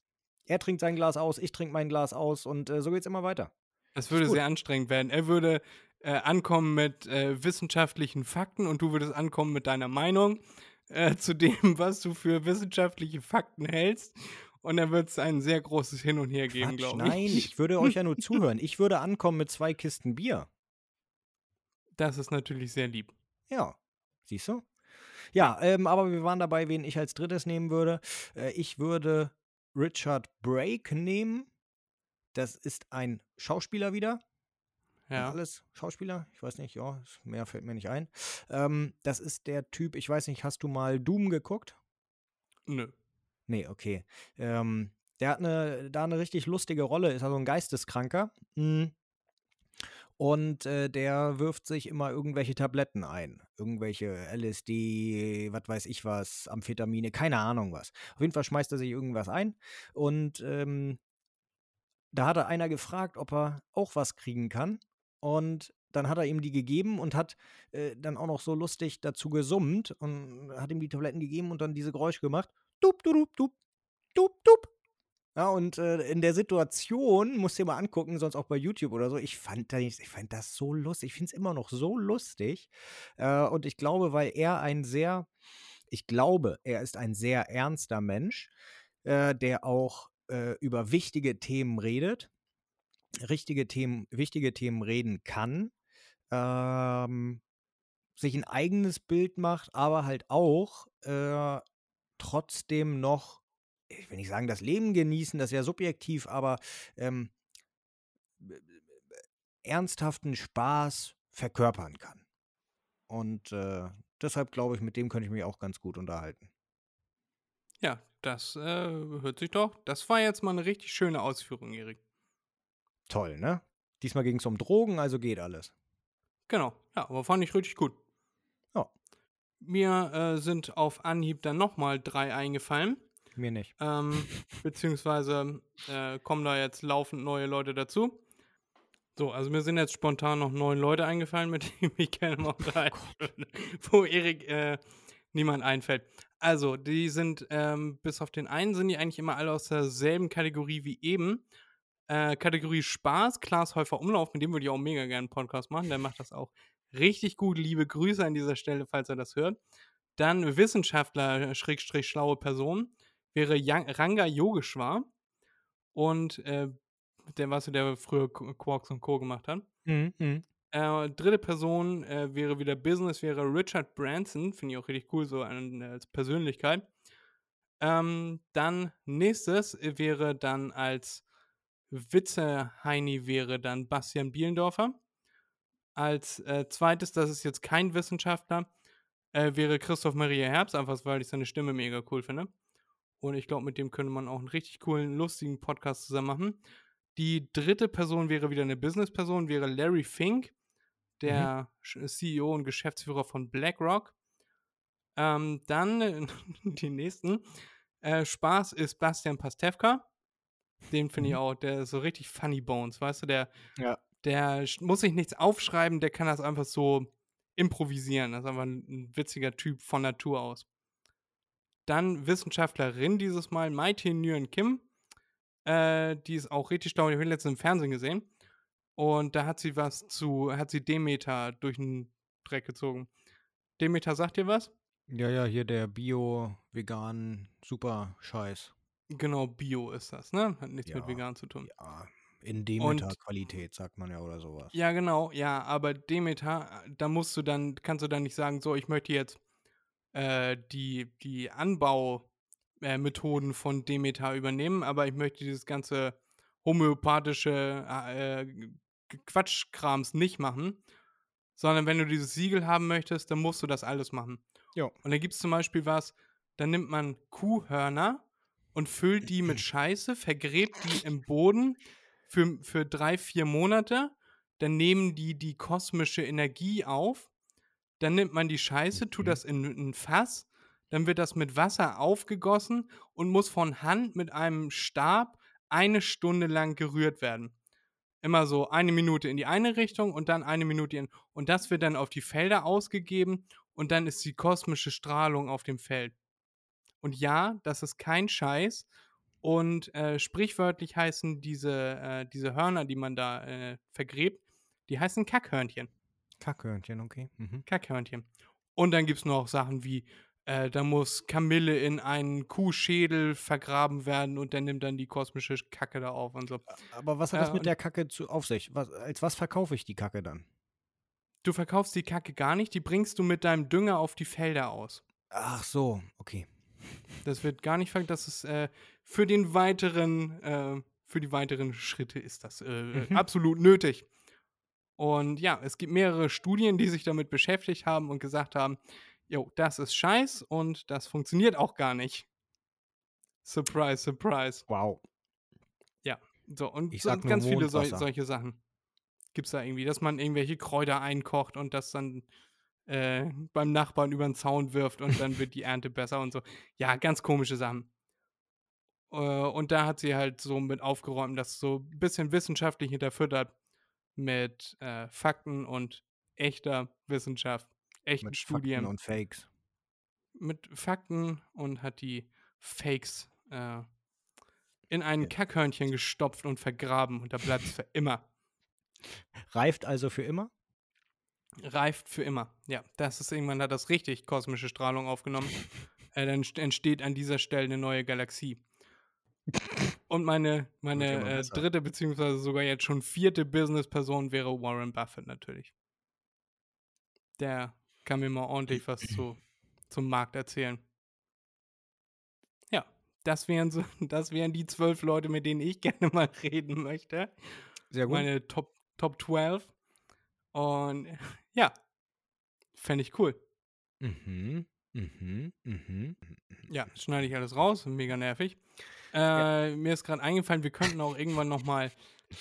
Er trinkt sein Glas aus, ich trinke mein Glas aus und äh, so geht's immer weiter. Das würde sehr anstrengend werden. Er würde äh, ankommen mit äh, wissenschaftlichen Fakten und du würdest ankommen mit deiner Meinung äh, zu dem, was du für wissenschaftliche Fakten hältst. Und dann wird es ein sehr großes Hin und Her geben, glaube ich. nein, ich würde euch ja nur zuhören. Ich würde ankommen mit zwei Kisten Bier. Das ist natürlich sehr lieb. Ja, siehst du? Ja, ähm, aber wir waren dabei, wen ich als drittes nehmen würde. Äh, ich würde Richard Brake nehmen. Das ist ein Schauspieler wieder. Ja. Alles Schauspieler? Ich weiß nicht, ja, mehr fällt mir nicht ein. Ähm, das ist der Typ, ich weiß nicht, hast du mal Doom geguckt? Nö. Nee, okay. Ähm, der hat eine, da eine richtig lustige Rolle, ist also ein Geisteskranker. Mm. Und äh, der wirft sich immer irgendwelche Tabletten ein. Irgendwelche LSD, was weiß ich was, Amphetamine, keine Ahnung was. Auf jeden Fall schmeißt er sich irgendwas ein. Und ähm, da hat er einer gefragt, ob er auch was kriegen kann. Und dann hat er ihm die gegeben und hat äh, dann auch noch so lustig dazu gesummt und hat ihm die Tabletten gegeben und dann diese Geräusche gemacht. Dup, dup, dup, dup, dup. Ja, und äh, in der Situation, musst du dir mal angucken, sonst auch bei YouTube oder so, ich fand das, ich fand das so lustig. Ich finde es immer noch so lustig. Äh, und ich glaube, weil er ein sehr, ich glaube, er ist ein sehr ernster Mensch, äh, der auch äh, über wichtige Themen redet, richtige Themen, wichtige Themen reden kann, ähm, sich ein eigenes Bild macht, aber halt auch äh, trotzdem noch ich will nicht sagen, das Leben genießen, das ist ja subjektiv, aber ähm, ernsthaften Spaß verkörpern kann. Und äh, deshalb glaube ich, mit dem könnte ich mich auch ganz gut unterhalten. Ja, das äh, hört sich doch. Das war jetzt mal eine richtig schöne Ausführung, Erik. Toll, ne? Diesmal ging es um Drogen, also geht alles. Genau, ja, aber fand ich richtig gut. Mir äh, sind auf Anhieb dann nochmal drei eingefallen. Mir nicht. Ähm, beziehungsweise äh, kommen da jetzt laufend neue Leute dazu. So, also mir sind jetzt spontan noch neun Leute eingefallen, mit denen ich gerne mal unterhalten würde, wo Erik äh, niemand einfällt. Also, die sind, ähm, bis auf den einen sind die eigentlich immer alle aus derselben Kategorie wie eben. Äh, Kategorie Spaß, Klaas Häufer Umlauf, mit dem würde ich auch mega gerne einen Podcast machen. Der macht das auch richtig gut. Liebe Grüße an dieser Stelle, falls er das hört. Dann Wissenschaftler, Schrägstrich, schlaue Person wäre Yang, Ranga Yogeshwar. Und äh, der, was der früher Quarks und Co. gemacht hat. Mhm, mhm. Äh, dritte Person äh, wäre wieder Business, wäre Richard Branson. Finde ich auch richtig cool, so an, als Persönlichkeit. Ähm, dann nächstes wäre dann als Witze-Heini wäre dann Bastian Bielendorfer. Als äh, zweites, das ist jetzt kein Wissenschaftler, äh, wäre Christoph Maria Herbst, einfach weil ich seine Stimme mega cool finde. Und ich glaube, mit dem könnte man auch einen richtig coolen, lustigen Podcast zusammen machen. Die dritte Person wäre wieder eine Business-Person, wäre Larry Fink, der mhm. CEO und Geschäftsführer von BlackRock. Ähm, dann die nächsten. Äh, Spaß ist Bastian Pastewka. Den finde ich Mhm. auch, der ist so richtig funny bones, weißt du, der, Ja. Der muss sich nichts aufschreiben, der kann das einfach so improvisieren. Das ist einfach ein, witziger Typ von Natur aus. Dann Wissenschaftlerin dieses Mal, Maite Nguyen Kim. Äh, die ist auch richtig schlau, die habe ich letztens im Fernsehen gesehen. Und da hat sie was zu, hat sie Demeter durch den Dreck gezogen. Demeter sagt dir was? Ja, ja, hier der Bio-Vegan Super-Scheiß. Genau, Bio ist das, ne? Hat nichts mit Ja. vegan zu tun. Ja, in Demeter-Qualität, sagt man ja oder sowas. Ja, genau, ja, aber Demeter, da musst du dann, kannst du dann nicht sagen, so, ich möchte jetzt äh, die, die Anbaumethoden äh, von Demeter übernehmen, aber ich möchte dieses ganze homöopathische äh, G- Quatschkrams nicht machen, sondern wenn du dieses Siegel haben möchtest, dann musst du das alles machen. Ja. Und dann gibt es zum Beispiel was, dann nimmt man Kuhhörner und füllt die mit Scheiße, vergräbt die im Boden für, für drei, vier Monate. Dann nehmen die die kosmische Energie auf. Dann nimmt man die Scheiße, tut Mhm. das in ein Fass. Dann wird das mit Wasser aufgegossen und muss von Hand mit einem Stab eine Stunde lang gerührt werden. Immer so eine Minute in die eine Richtung und dann eine Minute in. Und das wird dann auf die Felder ausgegeben und dann ist die kosmische Strahlung auf dem Feld. Und ja, das ist kein Scheiß. Und äh, sprichwörtlich heißen diese, äh, diese Hörner, die man da äh, vergräbt, die heißen Kackhörnchen. Kackhörnchen, okay. Mhm. Kackhörnchen. Und dann gibt es noch Sachen wie, äh, da muss Kamille in einen Kuhschädel vergraben werden und der nimmt dann die kosmische Kacke da auf und so. Aber was hat das mit und- der Kacke zu, auf sich? Was, als was verkaufe ich die Kacke dann? Du verkaufst die Kacke gar nicht, die bringst du mit deinem Dünger auf die Felder aus. Ach so, okay. Das wird gar nicht verkauft, das ist äh, für den weiteren, äh, für die weiteren Schritte ist das äh, Mhm. absolut nötig. Und ja, es gibt mehrere Studien, die sich damit beschäftigt haben und gesagt haben, jo, das ist scheiß und das funktioniert auch gar nicht. Surprise, surprise. Wow. So, und Ich so, ganz viele sol solche Sachen gibt es da irgendwie, dass man irgendwelche Kräuter einkocht und das dann äh, beim Nachbarn über den Zaun wirft und dann wird die Ernte besser und so. Ja, ganz komische Sachen. Äh, und da hat sie halt so mit aufgeräumt, das so ein bisschen wissenschaftlich hinterfüttert mit äh, Fakten und echter Wissenschaft, echten Mit Studien Fakten und Fakes. mit Fakten und hat die Fakes äh, in ein Ja. Kackhörnchen gestopft und vergraben und da bleibt es für immer. Reift also für immer? Reift für immer. Ja, das ist irgendwann hat das richtig kosmische Strahlung aufgenommen. äh, dann st- entsteht an dieser Stelle eine neue Galaxie. Und meine, meine äh, besser. dritte, beziehungsweise sogar jetzt schon vierte Businessperson wäre Warren Buffett natürlich. Der kann mir mal ordentlich was zu, zum Markt erzählen. Ja, das wären so, das wären die zwölf Leute, mit denen ich gerne mal reden möchte. Sehr gut. Meine Top, Top 12. Und ja, fände ich cool. mhm. Mhm. Mhm. Ja, schneide ich alles raus, mega nervig. Äh, Mir ist gerade eingefallen, wir könnten auch irgendwann nochmal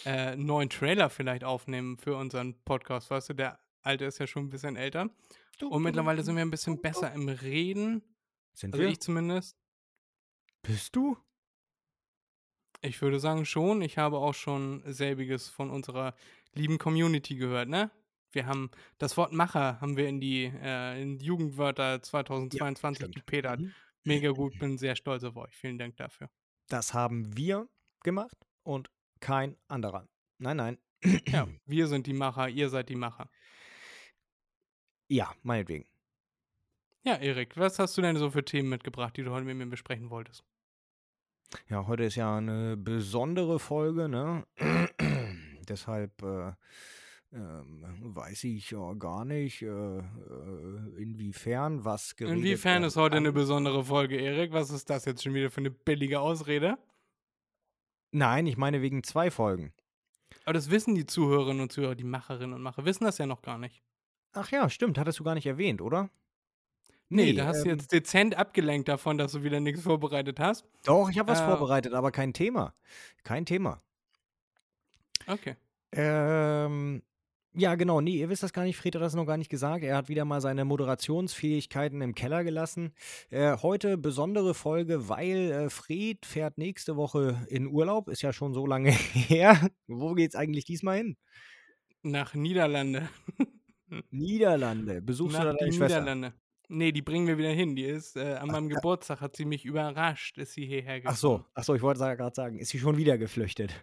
äh, einen neuen Trailer vielleicht aufnehmen für unseren Podcast. Weißt du, der alte ist ja schon ein bisschen älter. Und mittlerweile sind wir ein bisschen besser im Reden. Sind Also wir? ich zumindest. Bist du? Ich würde sagen schon. Ich habe auch schon selbiges von unserer lieben Community gehört, ne? Wir haben das Wort Macher haben wir in die, äh, in die Jugendwörter 2022 stimmt. gepetert. Mhm. Mega gut, bin sehr stolz auf euch. Vielen Dank dafür. Das haben wir gemacht und kein anderer. Nein, nein. Ja, wir sind die Macher, ihr seid die Macher. Ja, meinetwegen. Ja, Erik, was hast du denn so für Themen mitgebracht, die du heute mit mir besprechen wolltest? Ja, heute ist ja eine besondere Folge, ne? Deshalb äh, ähm, weiß ich ja gar nicht, äh, äh, inwiefern was geredet Inwiefern ist heute eine besondere Folge, Erik? Was ist das jetzt schon wieder für eine billige Ausrede? Nein, ich meine wegen zwei Folgen. Aber das wissen die Zuhörerinnen und Zuhörer, die Macherinnen und Macher, wissen das ja noch gar nicht. Ach ja, stimmt, hattest du gar nicht erwähnt, oder? Nee, da hast du ähm, jetzt dezent abgelenkt davon, dass du wieder nichts vorbereitet hast. Doch, ich habe was Äh, vorbereitet, aber kein Thema. Kein Thema. Okay. Ähm, ja, genau. Nee, ihr wisst das gar nicht. Fred hat das noch gar nicht gesagt. Er hat wieder mal seine Moderationsfähigkeiten im Keller gelassen. Äh, heute besondere Folge, weil äh, Fred fährt nächste Woche in Urlaub. Ist ja schon so lange her. Wo geht's eigentlich diesmal hin? Nach Niederlande. Niederlande. Besuchst du Nach da deine Schwester? Niederlande. Nee, die bringen wir wieder hin. Die ist, äh, an meinem Geburtstag hat sie mich überrascht, ist sie hierher gekommen. Ach so, ach so, ich wollte gerade sagen, ist sie schon wieder geflüchtet?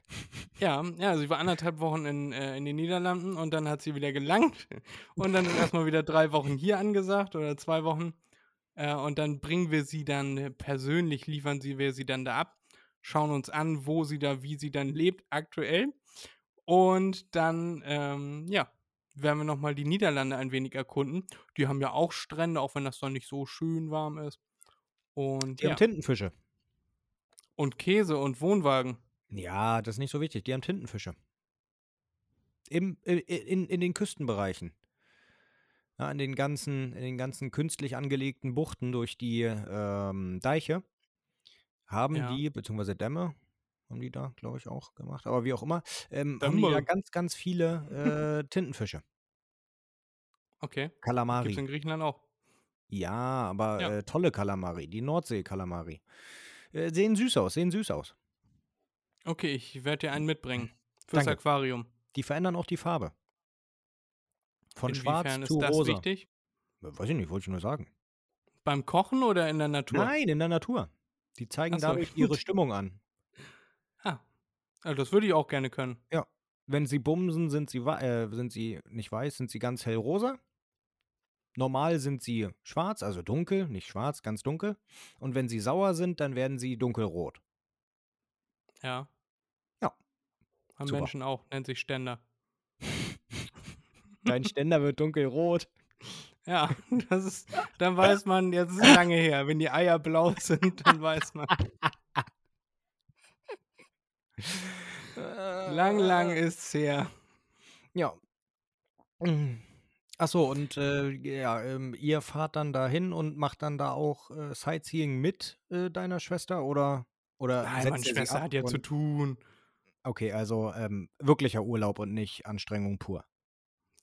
Ja, ja, sie war anderthalb Wochen in, äh, in den Niederlanden und dann hat sie wieder gelangt. Und dann ist erstmal wieder drei Wochen hier angesagt oder zwei Wochen. Äh, und dann bringen wir sie dann persönlich, liefern sie wir sie dann da ab, schauen uns an, wo sie da, wie sie dann lebt aktuell. Und dann, ähm, ja, werden wir nochmal die Niederlande ein wenig erkunden. Die haben ja auch Strände, auch wenn das dann nicht so schön warm ist. Und Die ja, haben Tintenfische. und Käse und Wohnwagen. Ja, das ist nicht so wichtig. Die haben Tintenfische. Im, in, in den Küstenbereichen. Ja, in den ganzen, in den ganzen künstlich angelegten Buchten durch die ähm, Deiche haben Ja. die, beziehungsweise Dämme, haben die da, glaube ich, auch gemacht, aber wie auch immer, ähm, haben die da ganz, ganz viele äh, Tintenfische. Okay. Gibt Kalamari. es in Griechenland auch. Ja, aber Ja. Äh, tolle Kalamari. Die Nordsee-Kalamari. Äh, sehen süß aus, sehen süß aus. Okay, ich werde dir einen mitbringen. Fürs Danke. Aquarium. Die verändern auch die Farbe. Von schwarz Inwiefern zu ist das rosa. wichtig? Weiß ich nicht, wollte ich nur sagen. Beim Kochen oder in der Natur? Nein, in der Natur. Die zeigen so, dadurch ihre Stimmung an. Also das würde ich auch gerne können. Wenn sie bumsen, sind sie, äh, sind sie nicht weiß, sind sie ganz hellrosa. Normal sind sie schwarz, also dunkel, nicht schwarz, ganz dunkel. Und wenn sie sauer sind, dann werden sie dunkelrot. Ja. Ja. Haben Super. Menschen auch, nennt sich Ständer. Dein Ständer wird dunkelrot. Ja, das ist, dann weiß man, jetzt ist es lange her. Wenn die Eier blau sind, dann weiß man. Lang, lang ist's her. Ja. Achso, und äh, ja, ähm, ihr fahrt dann dahin und macht dann da auch äh, Sightseeing mit äh, deiner Schwester oder oder Nein, setzt meine Schwester hat ja zu tun. Okay, also ähm, wirklicher Urlaub und nicht Anstrengung pur.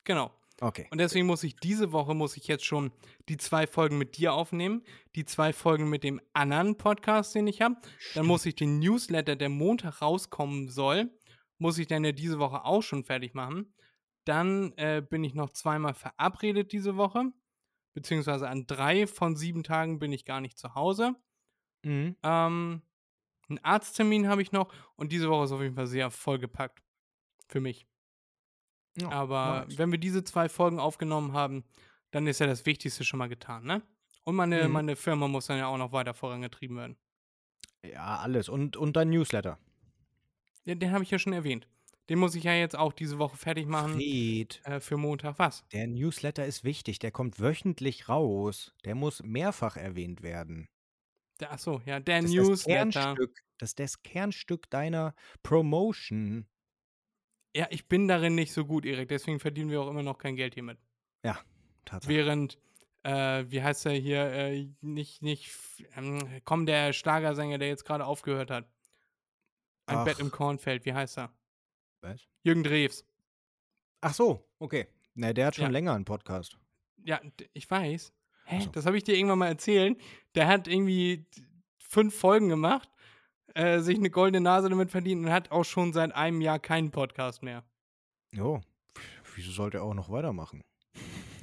Genau. Okay. Und deswegen muss ich diese Woche, muss ich jetzt schon die zwei Folgen mit dir aufnehmen, die zwei Folgen mit dem anderen Podcast, den ich habe. Dann muss ich den Newsletter, der Montag rauskommen soll, muss ich dann ja diese Woche auch schon fertig machen. Dann äh, bin ich noch zweimal verabredet diese Woche, beziehungsweise an drei von sieben Tagen bin ich gar nicht zu Hause. Mhm. Ähm, einen Arzttermin habe ich noch und diese Woche ist auf jeden Fall sehr vollgepackt für mich. Ja, Aber wenn wir diese zwei Folgen aufgenommen haben, dann ist ja das Wichtigste schon mal getan, ne? Und meine, Mhm. meine Firma muss dann ja auch noch weiter vorangetrieben werden. Ja, alles. Und, und dein Newsletter. Den, den habe ich ja schon erwähnt. Den muss ich ja jetzt auch diese Woche fertig machen Fred, äh, für Montag. Was? der Newsletter ist wichtig. Der kommt wöchentlich raus. Der muss mehrfach erwähnt werden. Der, achso, ja, der Das ist das Newsletter. Kernstück, das ist das Kernstück deiner Promotion. Ja, ich bin darin nicht so gut, Erik. Deswegen verdienen wir auch immer noch kein Geld hiermit. Tatsache. Während, äh, wie heißt er hier, äh, nicht, nicht, ähm, komm, der Schlagersänger, der jetzt gerade aufgehört hat. Ein Bett im Ach. Kornfeld, wie heißt er? Was? Jürgen Drews. Ach so, okay. Na, der hat schon Ja. länger einen Podcast. Ja, ich weiß. Hä? Ach so. Das habe ich dir irgendwann mal erzählt. Der hat irgendwie fünf Folgen gemacht, äh, sich eine goldene Nase damit verdient und hat auch schon seit einem Jahr keinen Podcast mehr. Jo. Wieso sollte er auch noch weitermachen?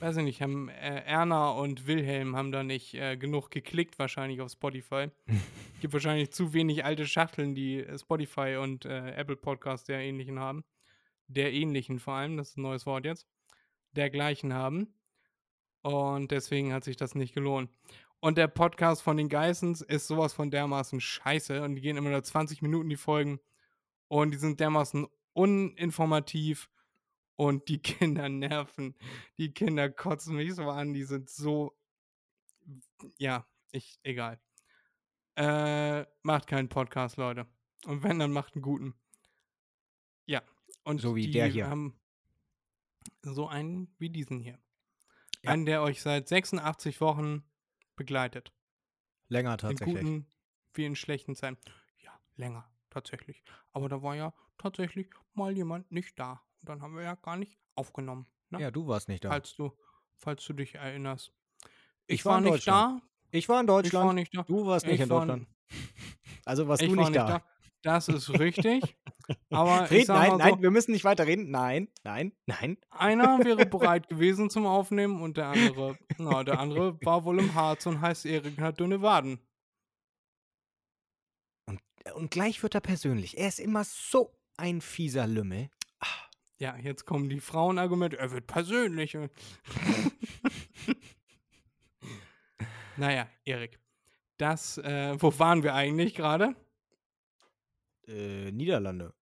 Weiß ich nicht, haben äh, Erna und Wilhelm haben da nicht äh, genug geklickt, wahrscheinlich auf Spotify. Gibt wahrscheinlich zu wenig alte Schachteln, die äh, Spotify und äh, Apple Podcasts der ähnlichen haben. Der ähnlichen vor allem, das ist ein neues Wort jetzt. Dergleichen haben. Und deswegen hat sich das nicht gelohnt. Und der Podcast von den Geissens ist sowas von dermaßen scheiße. Und die gehen immer nur 20 Minuten, die Folgen. Und die sind dermaßen uninformativ. Und die Kinder nerven. Die Kinder kotzen mich so an. Die sind so. Ja, ich, egal. Äh, macht keinen Podcast, Leute. Und wenn, dann macht einen guten. Ja. Und So wie der hier. haben so einen wie diesen hier. Ja. Einen, der euch seit 86 Wochen begleitet. Länger In tatsächlich. guten wie in schlechten Zeiten. Ja, länger, tatsächlich. Aber da war ja tatsächlich mal jemand nicht da. Und dann haben wir ja gar nicht aufgenommen. Ne? Ja, du warst nicht da. falls, du, falls du dich erinnerst. Ich Ich, war war, in nicht Deutschland. da. Ich war in Ich war Deutschland. nicht da. Du warst nicht Ich in war- Deutschland. Also warst du war nicht da. Das ist richtig. aber Fred, nein, mal nein, so, wir müssen nicht weiterreden. Nein, nein, nein. einer wäre bereit gewesen zum Aufnehmen und der andere, na, der andere war wohl im Harz und heißt Erik und hat dünne Waden. Und gleich wird er persönlich. Er ist immer so ein fieser Lümmel. Ja, jetzt kommen die Frauenargumente. Er wird persönlich. naja, Erik. Das, äh, wo waren wir eigentlich gerade? Äh, Niederlande.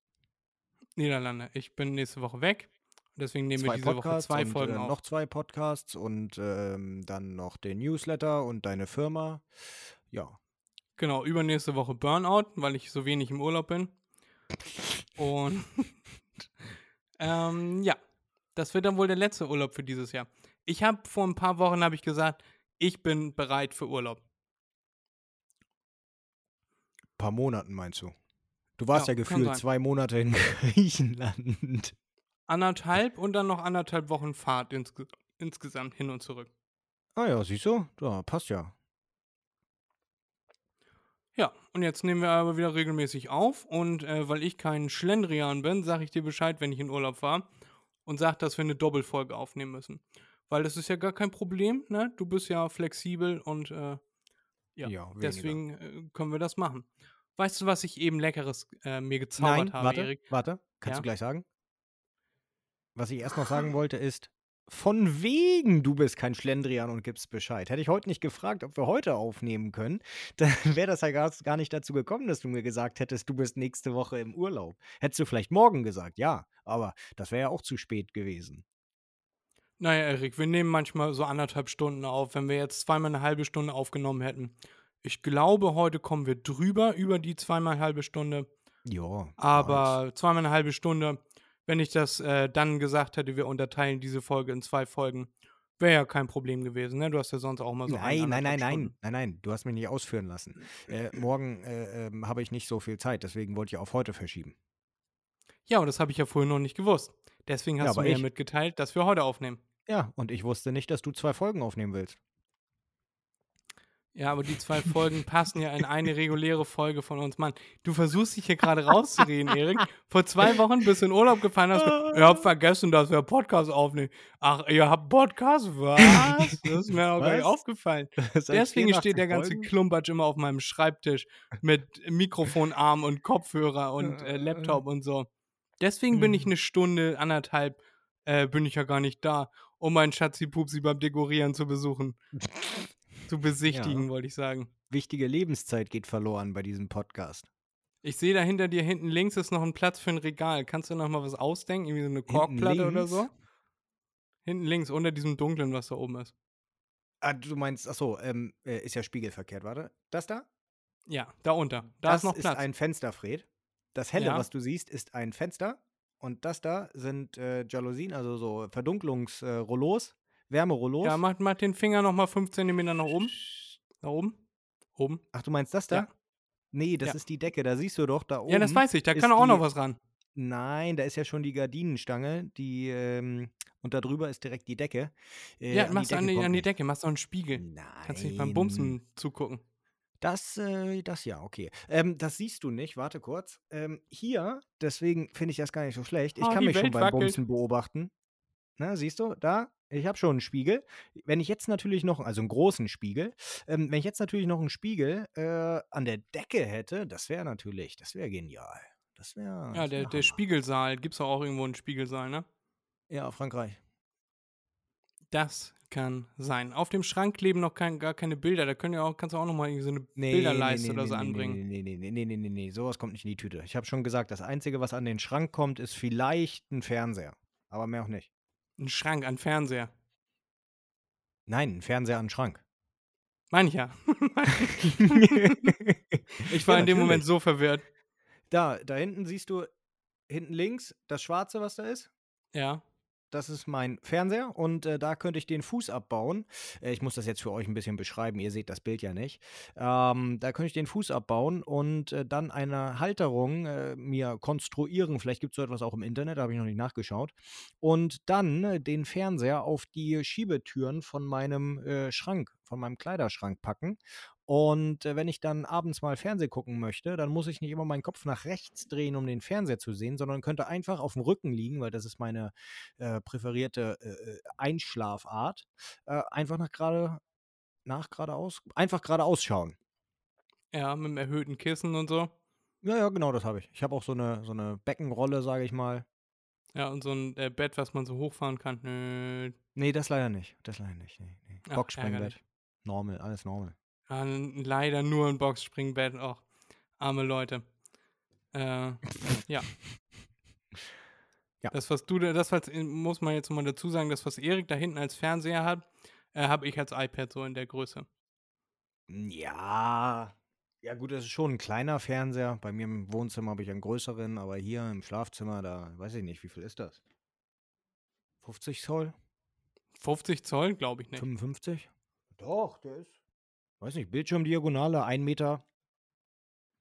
Niederlande. Ich bin nächste Woche weg. Deswegen nehmen wir zwei diese Woche Podcasts zwei und, Folgen äh, auf. noch zwei Podcasts und ähm, dann noch den Newsletter und deine Firma. Ja. Genau, übernächste Woche Burnout, weil ich so wenig im Urlaub bin. Und ähm, ja, das wird dann wohl der letzte Urlaub für dieses Jahr. Ich habe vor ein paar Wochen habe ich gesagt, ich bin bereit für Urlaub. paar Monaten meinst du? Du warst ja, Ja, gefühlt zwei Monate in Griechenland. Anderthalb und dann noch anderthalb Wochen Fahrt insge insgesamt hin und zurück. Ah ja, siehst du? Ja, passt ja. Ja, und jetzt nehmen wir aber wieder regelmäßig auf. Und äh, weil ich kein Schlendrian bin, sage ich dir Bescheid, wenn ich in Urlaub war. Und sag, dass wir eine Doppelfolge aufnehmen müssen. Weil das ist ja gar kein Problem, ne? Du bist ja flexibel und äh, ja, Ja, deswegen äh, können wir das machen. Weißt du, was ich eben Leckeres äh, mir gezaubert Nein, habe, warte, Erik? warte. Kannst Ja? du gleich sagen? Was ich erst noch sagen wollte ist, von wegen, du bist kein Schlendrian und gibst Bescheid. Hätte ich heute nicht gefragt, ob wir heute aufnehmen können, dann wäre das ja gar, gar nicht dazu gekommen, dass du mir gesagt hättest, du bist nächste Woche im Urlaub. Hättest du vielleicht morgen gesagt, ja, aber das wäre ja auch zu spät gewesen. Naja, Erik, wir nehmen manchmal so anderthalb Stunden auf, wenn wir jetzt zweimal eine halbe Stunde aufgenommen hätten. Ich glaube, heute kommen wir drüber über die zweimal halbe Stunde. Ja. Aber zweimal eine halbe Stunde, wenn ich das äh, dann gesagt hätte, wir unterteilen diese Folge in zwei Folgen, wäre ja kein Problem gewesen. Ne? Du hast ja sonst auch mal so Nein, nein, nein, nein, nein, nein, du hast mich nicht ausführen lassen. Äh, morgen äh, ähm, habe ich nicht so viel Zeit, deswegen wollte ich auf heute verschieben. Ja, und das habe ich ja vorher noch nicht gewusst. Deswegen Ja, hast du aber mir ja ich- mitgeteilt, dass wir heute aufnehmen. Ja, und ich wusste nicht, dass du zwei Folgen aufnehmen willst. Ja, aber die zwei Folgen passen ja in eine reguläre Folge von uns. Mann, du versuchst dich hier gerade rauszureden, Erik. Vor zwei Wochen bist du in Urlaub gefahren, hast gesagt, ihr habt vergessen, dass wir Podcast aufnehmen. Ach, ihr habt Podcast? Was? Das ist mir auch gar nicht aufgefallen. Deswegen 84 steht der ganze Folgen? Klumpatsch immer auf meinem Schreibtisch mit Mikrofonarm und Kopfhörer und äh, Laptop und so. Deswegen bin ich Mhm. eine Stunde, anderthalb, äh, bin ich ja gar nicht da, um meinen Schatzi-Pupsi beim Dekorieren zu besuchen. zu besichtigen, wollte ich sagen. Wichtige Lebenszeit geht verloren bei diesem Podcast. Ich sehe da hinter dir hinten links ist noch ein Platz für ein Regal. Kannst du noch mal was ausdenken? Irgendwie so eine Korkplatte oder so? Hinten links, unter diesem dunklen, was da oben ist. Ah, du meinst, achso, ähm, äh, ist ja spiegelverkehrt, warte. Das da? Ja, da unter. Da das ist noch Platz. ein Fenster, Fred. Das helle, Ja. was du siehst, ist ein Fenster. Und das da sind äh, Jalousien, also so Verdunklungsrollos, Wärmerollos. ja, mach, mach den Finger noch mal 5 cm nach oben. Nach oben. Oben. Ach, du meinst das da? Ja. Nee, das Ja. ist die Decke, da siehst du doch, da oben. Ja, das weiß ich. Da kann auch noch die- was ran. Nein, da ist ja schon die Gardinenstange, die, ähm, und da drüber ist direkt die Decke. Äh, ja, an die machst du an Decke die, kommt an die. Decke, machst du einen Spiegel. Nein. Kannst nicht beim Bumsen zugucken. Das, äh, das ja, okay. Ähm, das siehst du nicht, warte kurz. Ähm, hier, deswegen finde ich das gar nicht so schlecht. Ich Ah, kann die mich schon Welt beim wackelt. Bumsen beobachten. Na, siehst du, da, ich habe schon einen Spiegel. Wenn ich jetzt natürlich noch, also einen großen Spiegel, ähm, wenn ich jetzt natürlich noch einen Spiegel äh, an der Decke hätte, das wäre natürlich, das wäre genial. Das wäre. Ja, der, der Spiegelsaal. Gibt es auch irgendwo einen Spiegelsaal, ne? Ja, Frankreich. Das kann sein. Auf dem Schrank kleben noch kein, gar keine Bilder. Da können ja auch, kannst du auch noch mal so eine Nee, Bilderleiste nee, nee, oder so nee, anbringen. Nee, nee, nee, nee, nee, nee, nee, sowas kommt nicht in die Tüte. Ich habe schon gesagt, das Einzige, was an den Schrank kommt, ist vielleicht ein Fernseher. Aber mehr auch nicht. Ein Schrank, ein Fernseher. Nein, ein Fernseher an den Schrank. Meine ich ja. ich Ja, war in dem Moment so verwirrt. Da, da hinten siehst du, hinten links, das Schwarze, was da ist. Ja. Das ist mein Fernseher und äh, da könnte ich den Fuß abbauen. Äh, ich muss das jetzt für euch ein bisschen beschreiben, ihr seht das Bild ja nicht. Ähm, da könnte ich den Fuß abbauen und äh, dann eine Halterung äh, mir konstruieren. Vielleicht gibt es so etwas auch im Internet, da habe ich noch nicht nachgeschaut. Und dann äh, den Fernseher auf die Schiebetüren von meinem äh, Schrank, von meinem Kleiderschrank packen. Und äh, wenn ich dann abends mal Fernsehen gucken möchte, dann muss ich nicht immer meinen Kopf nach rechts drehen, um den Fernseher zu sehen, sondern könnte einfach auf dem Rücken liegen, weil das ist meine äh, präferierte äh, äh, Einschlafart. Äh, einfach nach gerade nach geradeaus, einfach geradeaus schauen. Ja, mit einem erhöhten Kissen und so. Ja, ja, genau, das habe ich. Ich habe auch so eine, so eine Beckenrolle, sage ich mal. Ja, und so ein äh, Bett, was man so hochfahren kann. Nö. Nee, das leider nicht. Das leider nicht. Nee, nee. Ach, Boxspringbett. Normal, alles normal. Leider nur ein Boxspringbett. Auch arme Leute. Äh, ja. Ja. Das, was du, da- das was, äh, muss man jetzt mal dazu sagen, das, was Erik da hinten als Fernseher hat, äh, habe ich als iPad so in der Größe. Ja. Ja, gut, das ist schon ein kleiner Fernseher. Bei mir im Wohnzimmer habe ich einen größeren, aber hier im Schlafzimmer, da weiß ich nicht, wie viel ist das? 50 Zoll? 50 Zoll, glaube ich nicht. 55? Doch, der ist. Weiß nicht, Bildschirmdiagonale 1 Meter.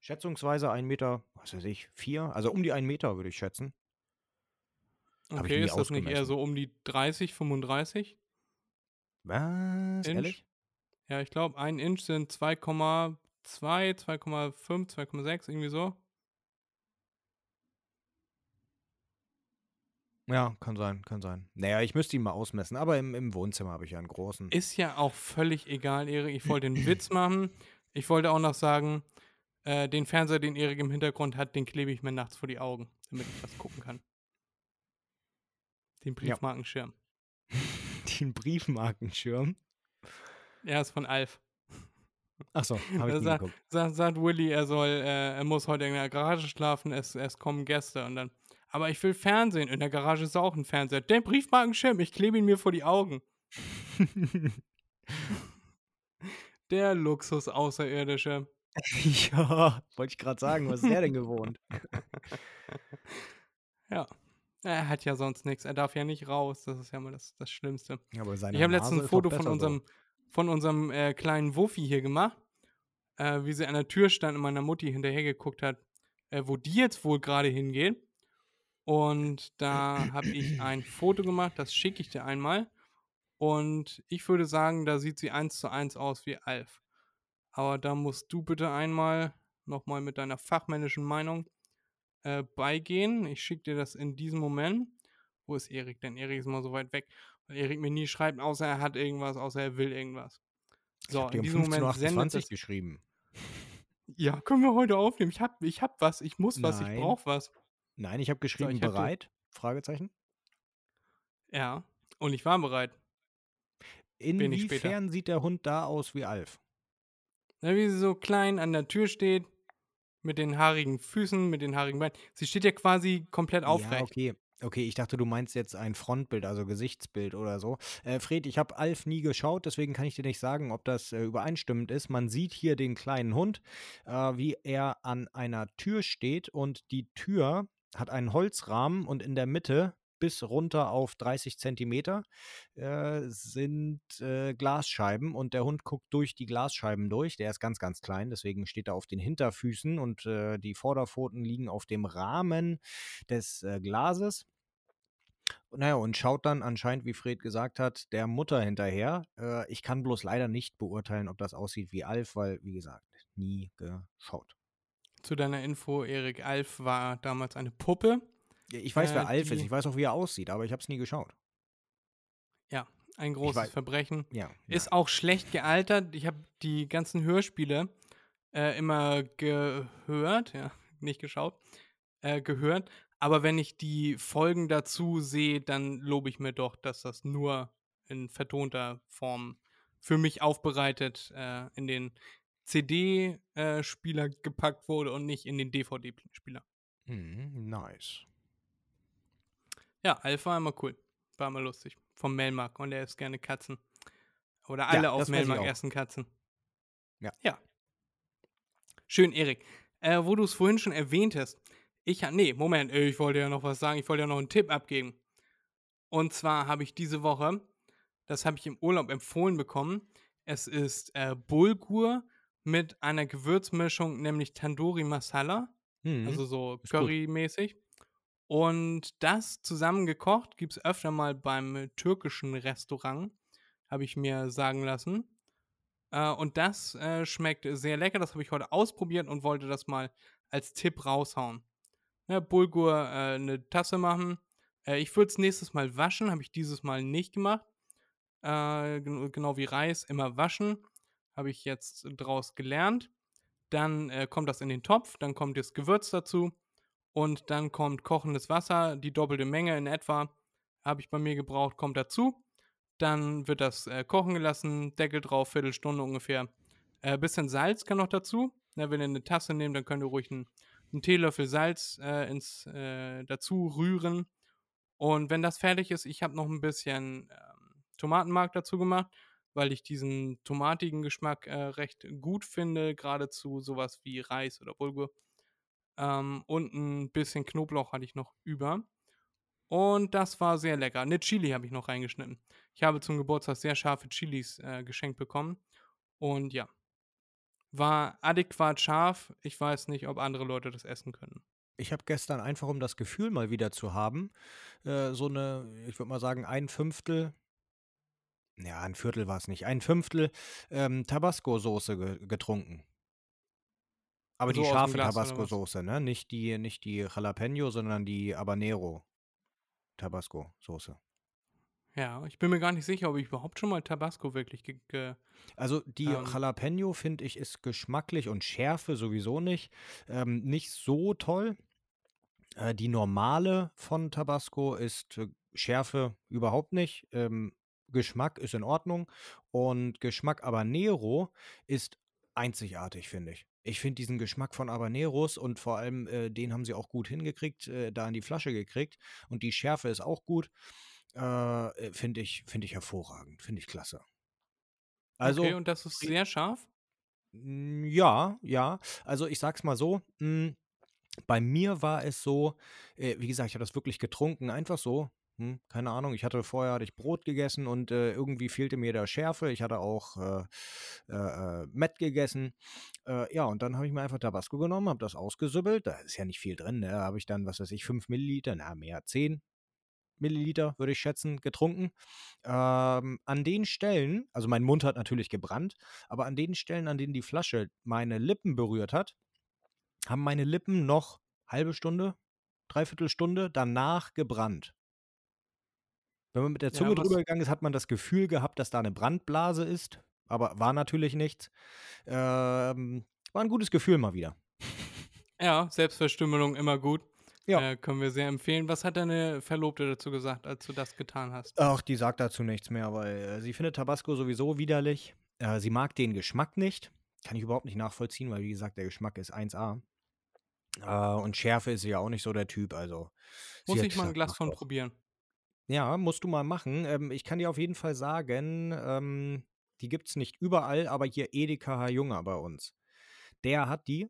Schätzungsweise 1 Meter, was weiß ich, 4. Also um die 1 Meter würde ich schätzen. Hab ich Okay, nie ist das nicht eher so um die 30, 35? Was? Inch? Ehrlich? Ja, ich glaube, ein Inch sind 2,2, 2,5, 2,6, irgendwie so. Ja, kann sein, kann sein. Naja, ich müsste ihn mal ausmessen, aber im, im Wohnzimmer habe ich ja einen großen. Ist ja auch völlig egal, Erik. Ich wollte einen Witz machen. Ich wollte auch noch sagen, äh, den Fernseher, den Erik im Hintergrund hat, den klebe ich mir nachts vor die Augen, damit ich was gucken kann. Den Ja. Briefmarkenschirm. Den Briefmarkenschirm. Er ist von Alf. Achso, habe ich nie sagt, geguckt. sagt, sagt Willy, er soll, äh, er muss heute in der Garage schlafen, es, es kommen Gäste und dann. Aber ich will Fernsehen. In der Garage ist auch ein Fernseher. Der Briefmarkenschirm, ich klebe ihn mir vor die Augen. Der Luxus Außerirdische. ja, wollte ich gerade sagen, was ist der denn gewohnt? Ja. Er hat ja sonst nichts. Er darf ja nicht raus. Das ist ja mal das, das Schlimmste. Aber seine Ich habe letztens ein Foto von unserem, von unserem äh, kleinen Wuffi hier gemacht, äh, wie sie an der Tür stand und meiner Mutti hinterher geguckt hat, äh, wo die jetzt wohl gerade hingeht. Und da habe ich ein Foto gemacht, das schicke ich dir einmal. Und ich würde sagen, da sieht sie eins zu eins aus wie Alf. Aber da musst du bitte einmal nochmal mit deiner fachmännischen Meinung äh, beigehen. Ich schicke dir das in diesem Moment. Wo ist Erik denn? Erik ist mal so weit weg. Weil Erik mir nie schreibt, außer er hat irgendwas, außer er will irgendwas. Ich So, dir in um diesem Moment sendet 15.28 es. geschrieben. Ja, können wir heute aufnehmen. Ich hab, ich hab was, ich muss was, ich Nein. brauch was. Nein, ich habe geschrieben ich hab dir- bereit? Fragezeichen. Ja, und ich war bereit. Inwiefern sieht der Hund da aus wie Alf? Na, wie sie so klein an der Tür steht, mit den haarigen Füßen, mit den haarigen Beinen. Sie steht ja quasi komplett aufrecht. Ja, okay. Okay, ich dachte, du meinst jetzt ein Frontbild, also Gesichtsbild oder so. Äh, Fred, ich habe Alf nie geschaut, deswegen kann ich dir nicht sagen, ob das äh, übereinstimmend ist. Man sieht hier den kleinen Hund, äh, wie er an einer Tür steht und die Tür hat einen Holzrahmen und in der Mitte bis runter auf 30 Zentimeter äh, sind äh, Glasscheiben und der Hund guckt durch die Glasscheiben durch. Der ist ganz, ganz klein, deswegen steht er auf den Hinterfüßen und äh, die Vorderpfoten liegen auf dem Rahmen des äh, Glases. Naja, und schaut dann anscheinend, wie Fred gesagt hat, der Mutter hinterher. Äh, ich kann bloß leider nicht beurteilen, ob das aussieht wie Alf, weil, wie gesagt, nie geschaut. Zu deiner Info, Erik Alf war damals eine Puppe. Ich weiß, Äh, wer Alf ist, ich weiß auch, wie er aussieht, aber ich habe es nie geschaut. Ja, ein großes Verbrechen. Ja. Ist auch schlecht gealtert. Ich habe die ganzen Hörspiele äh, immer gehört, ja, nicht geschaut, äh, gehört. Aber wenn ich die Folgen dazu sehe, dann lobe ich mir doch, dass das nur in vertonter Form für mich aufbereitet äh, in den CD-Spieler gepackt wurde und nicht in den DVD-Spieler. Mhm, nice. Ja, Alf war immer cool. War immer lustig. Vom Melmark und er isst gerne Katzen. Oder alle Ja, ich Melmark essen Katzen. Ja. Ja. Schön, Erik. Äh, wo du es vorhin schon erwähnt hast. Ich ha- nee, Moment, äh, ich wollte ja noch was sagen. Ich wollte ja noch einen Tipp abgeben. Und zwar habe ich diese Woche, das habe ich im Urlaub empfohlen bekommen. Es ist äh, Bulgur mit einer Gewürzmischung, nämlich Tandoori Masala. Mhm. Also so. Curry-mäßig. Und das zusammengekocht gibt es öfter mal beim türkischen Restaurant, habe ich mir sagen lassen. Äh, und das äh, schmeckt sehr lecker. Das habe ich heute ausprobiert und wollte das mal als Tipp raushauen. Ne, Bulgur äh, eine Tasse machen. Äh, ich würde es nächstes Mal waschen, habe ich dieses Mal nicht gemacht. Äh, gen genau wie Reis, immer waschen. Habe ich jetzt draus gelernt. Dann äh, kommt das in den Topf, dann kommt das Gewürz dazu und dann kommt kochendes Wasser, die doppelte Menge in etwa, habe ich bei mir gebraucht, kommt dazu. Dann wird das äh, kochen gelassen, Deckel drauf, Viertelstunde ungefähr. Äh, bisschen Salz kann noch dazu. Na, wenn ihr eine Tasse nehmt, dann könnt ihr ruhig einen, einen Teelöffel Salz äh, ins, äh, dazu rühren. Und wenn das fertig ist, ich habe noch ein bisschen ähm, Tomatenmark dazu gemacht, weil ich diesen tomatigen Geschmack äh, recht gut finde, gerade zu sowas wie Reis oder Bulgur. Ähm, und ein bisschen Knoblauch hatte ich noch über. Und das war sehr lecker. Eine Chili habe ich noch reingeschnitten. Ich habe zum Geburtstag sehr scharfe Chilis äh, geschenkt bekommen. Und ja, war adäquat scharf. Ich weiß nicht, ob andere Leute das essen können. Ich habe gestern einfach, um das Gefühl mal wieder zu haben, äh, so eine, ich würde mal sagen, ein Fünftel, ja, ein Viertel war es nicht, ein Fünftel ähm, Tabasco-Soße ge getrunken. Aber So die scharfe? Tabasco-Soße, ne? Nicht die, nicht die Jalapeno, sondern die Habanero Tabasco-Soße. Ja, ich bin mir gar nicht sicher, ob ich überhaupt schon mal Tabasco wirklich ge ge Also die Ähm. Jalapeno finde ich ist geschmacklich und Schärfe sowieso nicht, ähm, nicht so toll. Äh, die normale von Tabasco ist äh, Schärfe überhaupt nicht. Ähm, Geschmack ist in Ordnung und Geschmack Habanero ist einzigartig, finde ich. Ich finde diesen Geschmack von Habaneros und vor allem äh, den haben sie auch gut hingekriegt, äh, da in die Flasche gekriegt und die Schärfe ist auch gut. Äh, finde ich, finde ich hervorragend, finde ich klasse. Also okay, und das ist sehr scharf? Ja, ja. Also ich sag's mal so. mm, Bei mir war es so, äh, wie gesagt, ich habe das wirklich getrunken, einfach so. Hm, keine Ahnung, ich hatte vorher hatte ich Brot gegessen und äh, irgendwie fehlte mir der Schärfe. Ich hatte auch äh, äh, äh, Mett gegessen. Äh, ja, und dann habe ich mir einfach Tabasco genommen, habe das ausgesüppelt. Da ist ja nicht viel drin. Ne? Da habe ich dann, was weiß ich, 5 Milliliter, na mehr, 10 Milliliter, würde ich schätzen, getrunken. Ähm, an den Stellen, also mein Mund hat natürlich gebrannt, aber an den Stellen, an denen die Flasche meine Lippen berührt hat, haben meine Lippen noch halbe Stunde, dreiviertel Stunde danach gebrannt. Wenn man mit der Ja, Zunge was- drüber gegangen ist, hat man das Gefühl gehabt, dass da eine Brandblase ist, aber war natürlich nichts. Ähm, war ein gutes Gefühl mal wieder. Ja, Selbstverstümmelung immer gut. Ja. Äh, können wir sehr empfehlen. Was hat deine Verlobte dazu gesagt, als du das getan hast? Ach, die sagt dazu nichts mehr, weil äh, sie findet Tabasco sowieso widerlich. Äh, sie mag den Geschmack nicht. Kann ich überhaupt nicht nachvollziehen, weil wie gesagt, der Geschmack ist 1A. Äh, und Schärfe ist sie ja auch nicht so der Typ, also. Muss ich mal ein Glas von probieren? Ja, musst du mal machen. Ähm, ich kann dir auf jeden Fall sagen, ähm, die gibt's nicht überall, aber hier Edeka Herr Junger bei uns. Der hat die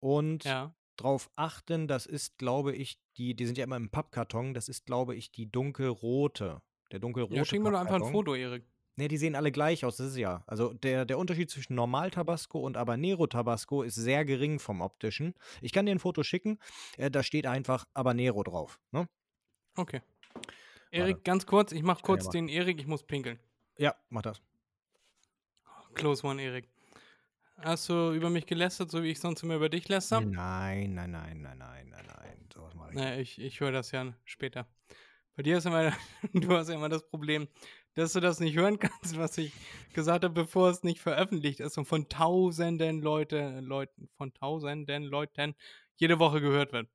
und Ja. drauf achten, das ist, glaube ich, die, die sind ja immer im Pappkarton, das ist, glaube ich, die dunkelrote. Der dunkelrote Ja, schick mir doch einfach ein. Foto, Erik. Ne, die sehen alle gleich aus, das ist ja. Also der, der Unterschied zwischen Normal Tabasco und Habanero Tabasco ist sehr gering vom optischen. Ich kann dir ein Foto schicken, äh, da steht einfach Habanero drauf. Ne? Okay. Erik, ganz kurz, ich mach kurz den Erik, ich muss pinkeln. Ja, mach das. Close one, Erik. Hast du über mich gelästert, so wie ich sonst immer über dich läster? Nein, nein, nein, nein, nein, nein, nein. Sowas mache ich. Nee, ich, ich höre das ja später. Bei dir ist immer, du hast ja immer das Problem, dass du das nicht hören kannst, was ich gesagt habe, bevor es nicht veröffentlicht ist und von tausenden Leute, Leuten, von tausenden Leuten jede Woche gehört wird.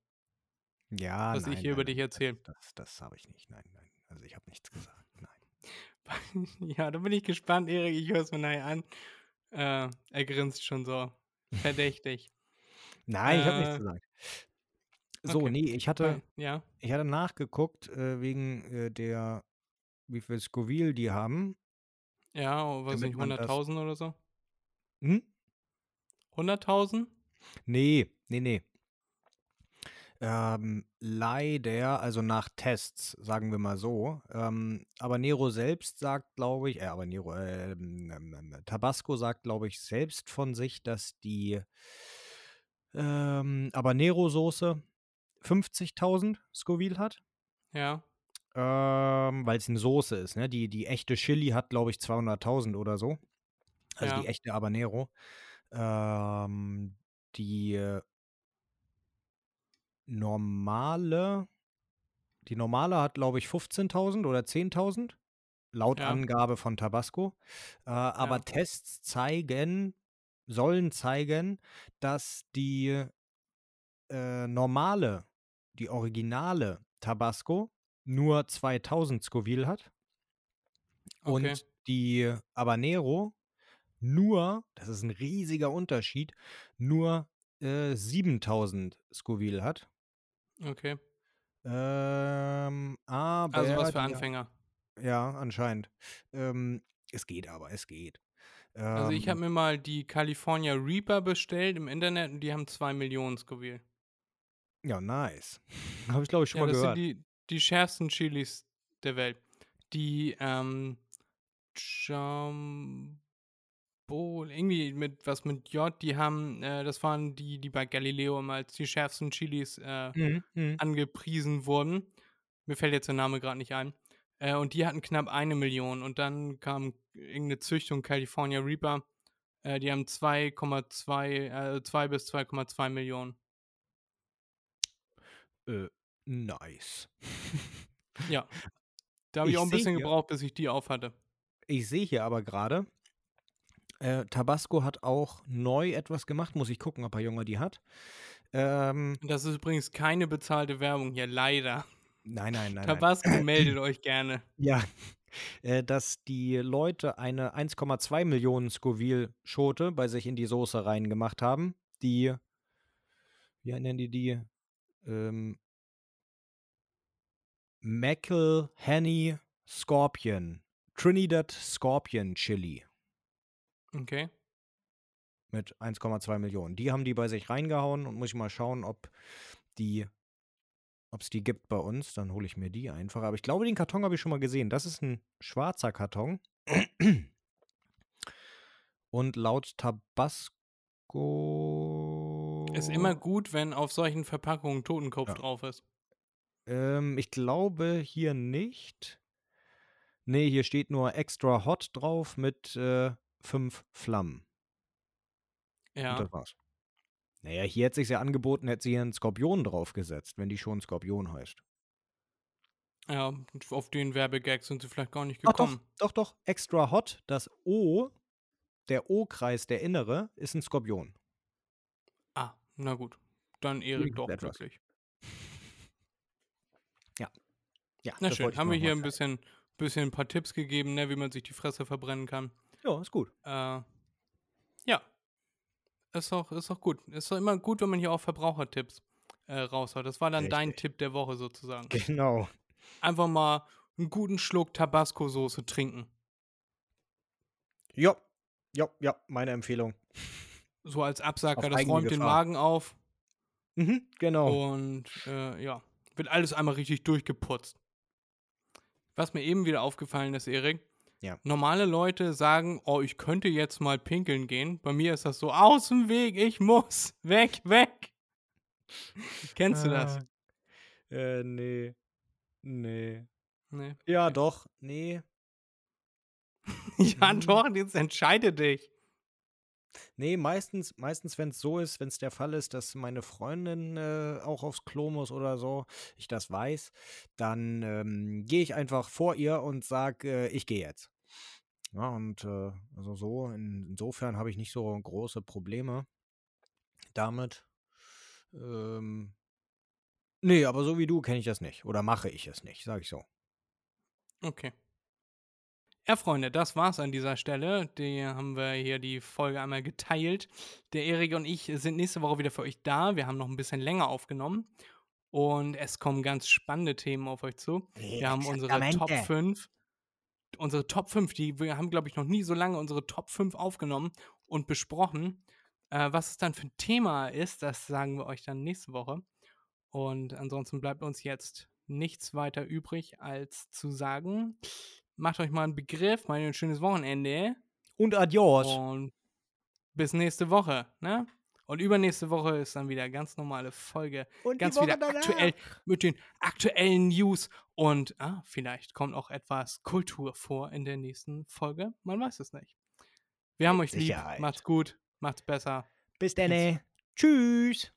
Ja, was ich nein, hier über nein, dich nein, erzähle. Das, das, das habe ich nicht. Nein, nein. Also ich habe nichts gesagt. Nein. ja, da bin ich gespannt, Erik. Ich höre es mir nachher an. Äh, er grinst schon so verdächtig. Nein, ich habe nichts Äh, gesagt. So, okay. nee, ich hatte, Äh, ja, ich hatte nachgeguckt äh, wegen äh, der, wie viel Scoville die haben. ja, oh, was Damit nicht, man das- 100.000 oder so? Hm? 100.000? Nee, nee, nee. Ähm, leider, also nach Tests, sagen wir mal so. Ähm, aber Nero selbst sagt, glaube ich, äh, aber Nero, ähm, ähm, ähm, Tabasco sagt, glaube ich, selbst von sich, dass die ähm, Habanero-Soße 50.000 Scoville hat. Ja, Ähm, weil es eine Soße ist, ne? Die, die echte Chili hat, glaube ich, 200.000 oder so. Also Ja. die echte Habanero. Ähm, die äh, normale, die normale hat, glaube ich, 15.000 oder 10.000. Laut Ja. Angabe von Tabasco. Äh, aber Ja. Tests zeigen, sollen zeigen, dass die äh, normale, die originale Tabasco nur 2000 Scoville hat okay. und die Habanero nur, das ist ein riesiger Unterschied, nur äh, 7000 Scoville hat. Okay. Ähm, aber Also was für Anfänger. Ja, anscheinend. Ähm, es geht aber, es geht. Also ich habe Ähm, mir mal die California Reaper bestellt im Internet und die haben 2 Millionen Scoville. Ja, nice. Habe ich, glaube ich, schon Ja, mal das gehört. sind die, die schärfsten Chilis der Welt. Die, ähm, Jumbo, irgendwie mit was mit J, die haben, äh, das waren die, die bei Galileo immer als die schärfsten Chilis äh, Mhm, mhm. angepriesen wurden. Mir fällt jetzt der Name gerade nicht ein. Äh, und die hatten knapp eine Million. Und dann kam irgendeine Züchtung California Reaper. Äh, die haben 2,2, äh, 2 bis 2,2 Millionen. Äh, nice. Ja. Da habe ich, Ich auch ein bisschen gebraucht, bis ich die auf hatte. Ich sehe hier aber gerade, äh, Tabasco hat auch neu etwas gemacht. Muss ich gucken, ob Herr Junger die hat. Ähm, Das ist übrigens keine bezahlte Werbung hier, leider. nein, nein, nein. nein. Tabasco meldet euch gerne. Ja, äh, dass die Leute eine 1,2 Millionen Scoville-Schote bei sich in die Soße reingemacht haben. Die, wie nennen die die? Ähm, McElhenney Scorpion. Trinidad Scorpion Chili Okay. mit 1,2 Millionen. Die haben die bei sich reingehauen und muss ich mal schauen, ob die, ob es die gibt bei uns. Dann hole ich mir die einfach. Aber ich glaube, den Karton habe ich schon mal gesehen. Das ist ein schwarzer Karton. Und laut Tabasco. Ist immer gut, wenn auf solchen Verpackungen Totenkopf Ja. drauf ist. Ähm, ich glaube hier nicht. Nee, hier steht nur extra hot drauf mit äh, fünf Flammen. Und Ja. das war's. Naja, hier hätte sich ja angeboten, hätte sie hier einen Skorpion draufgesetzt, wenn die schon Skorpion heißt. Ja, und auf den Werbegag sind sie vielleicht gar nicht Ach doch, gekommen. doch, doch. Extra hot, das O, der O-Kreis, der innere, ist ein Skorpion. Ah, na gut. Dann Erik doch Etwas. glücklich. Ja, Na das schön, haben wir hier ein bisschen, bisschen ein paar Tipps gegeben, ne, wie man sich die Fresse verbrennen kann. Ja, ist gut. Äh, ja. Ist doch, ist doch gut. Ist doch immer gut, wenn man hier auch Verbrauchertipps äh, raushaut. Das war dann dein Richtig. Tipp der Woche sozusagen. Genau. Einfach mal einen guten Schluck Tabasco-Soße trinken. Ja, ja, ja, meine Empfehlung. So als Absacker, das räumt den Gefahr. Magen auf Mhm, genau. und äh, ja, wird alles einmal richtig durchgeputzt. Was mir eben wieder aufgefallen ist, Erik, Ja. normale Leute sagen, oh, ich könnte jetzt mal pinkeln gehen. Bei mir ist das so, aus dem Weg, ich muss, weg, weg. Kennst du das? Ah. Äh, nee. Nee. Nee. Ja, doch. Nee. Ja, Mhm. doch, jetzt entscheide dich. Nee, meistens, meistens wenn es so ist, wenn es der Fall ist, dass meine Freundin äh, auch aufs Klo muss oder so, ich das weiß, dann ähm, gehe ich einfach vor ihr und sage, äh, ich gehe jetzt. Ja, und äh, also so, in, insofern habe ich nicht so große Probleme damit. Ähm, nee, aber so wie du kenne ich das nicht. Oder mache ich es nicht, sage ich so. Okay. Ja, Freunde, das war's an dieser Stelle. Die haben wir hier die Folge einmal geteilt. Der Erik und ich sind nächste Woche wieder für euch da. Wir haben noch ein bisschen länger aufgenommen. Und es kommen ganz spannende Themen auf euch zu. Wir haben unsere Top 5. Unsere Top 5, die wir haben, glaube ich, noch nie so lange unsere Top 5 aufgenommen und besprochen. Äh, was es dann für ein Thema ist, das sagen wir euch dann nächste Woche. Und ansonsten bleibt uns jetzt nichts weiter übrig, als zu sagen, macht euch mal einen Begriff, macht euch ein schönes Wochenende Und adios. und bis nächste Woche, ne? Und übernächste Woche ist dann wieder ganz normale Folge. Und ganz wieder aktuell mit den aktuellen News. Und ah, vielleicht kommt auch etwas Kultur vor in der nächsten Folge. Man weiß es nicht. Wir haben euch lieb. Sicherheit. Macht's gut. Macht's besser. Bis dann. Tschüss.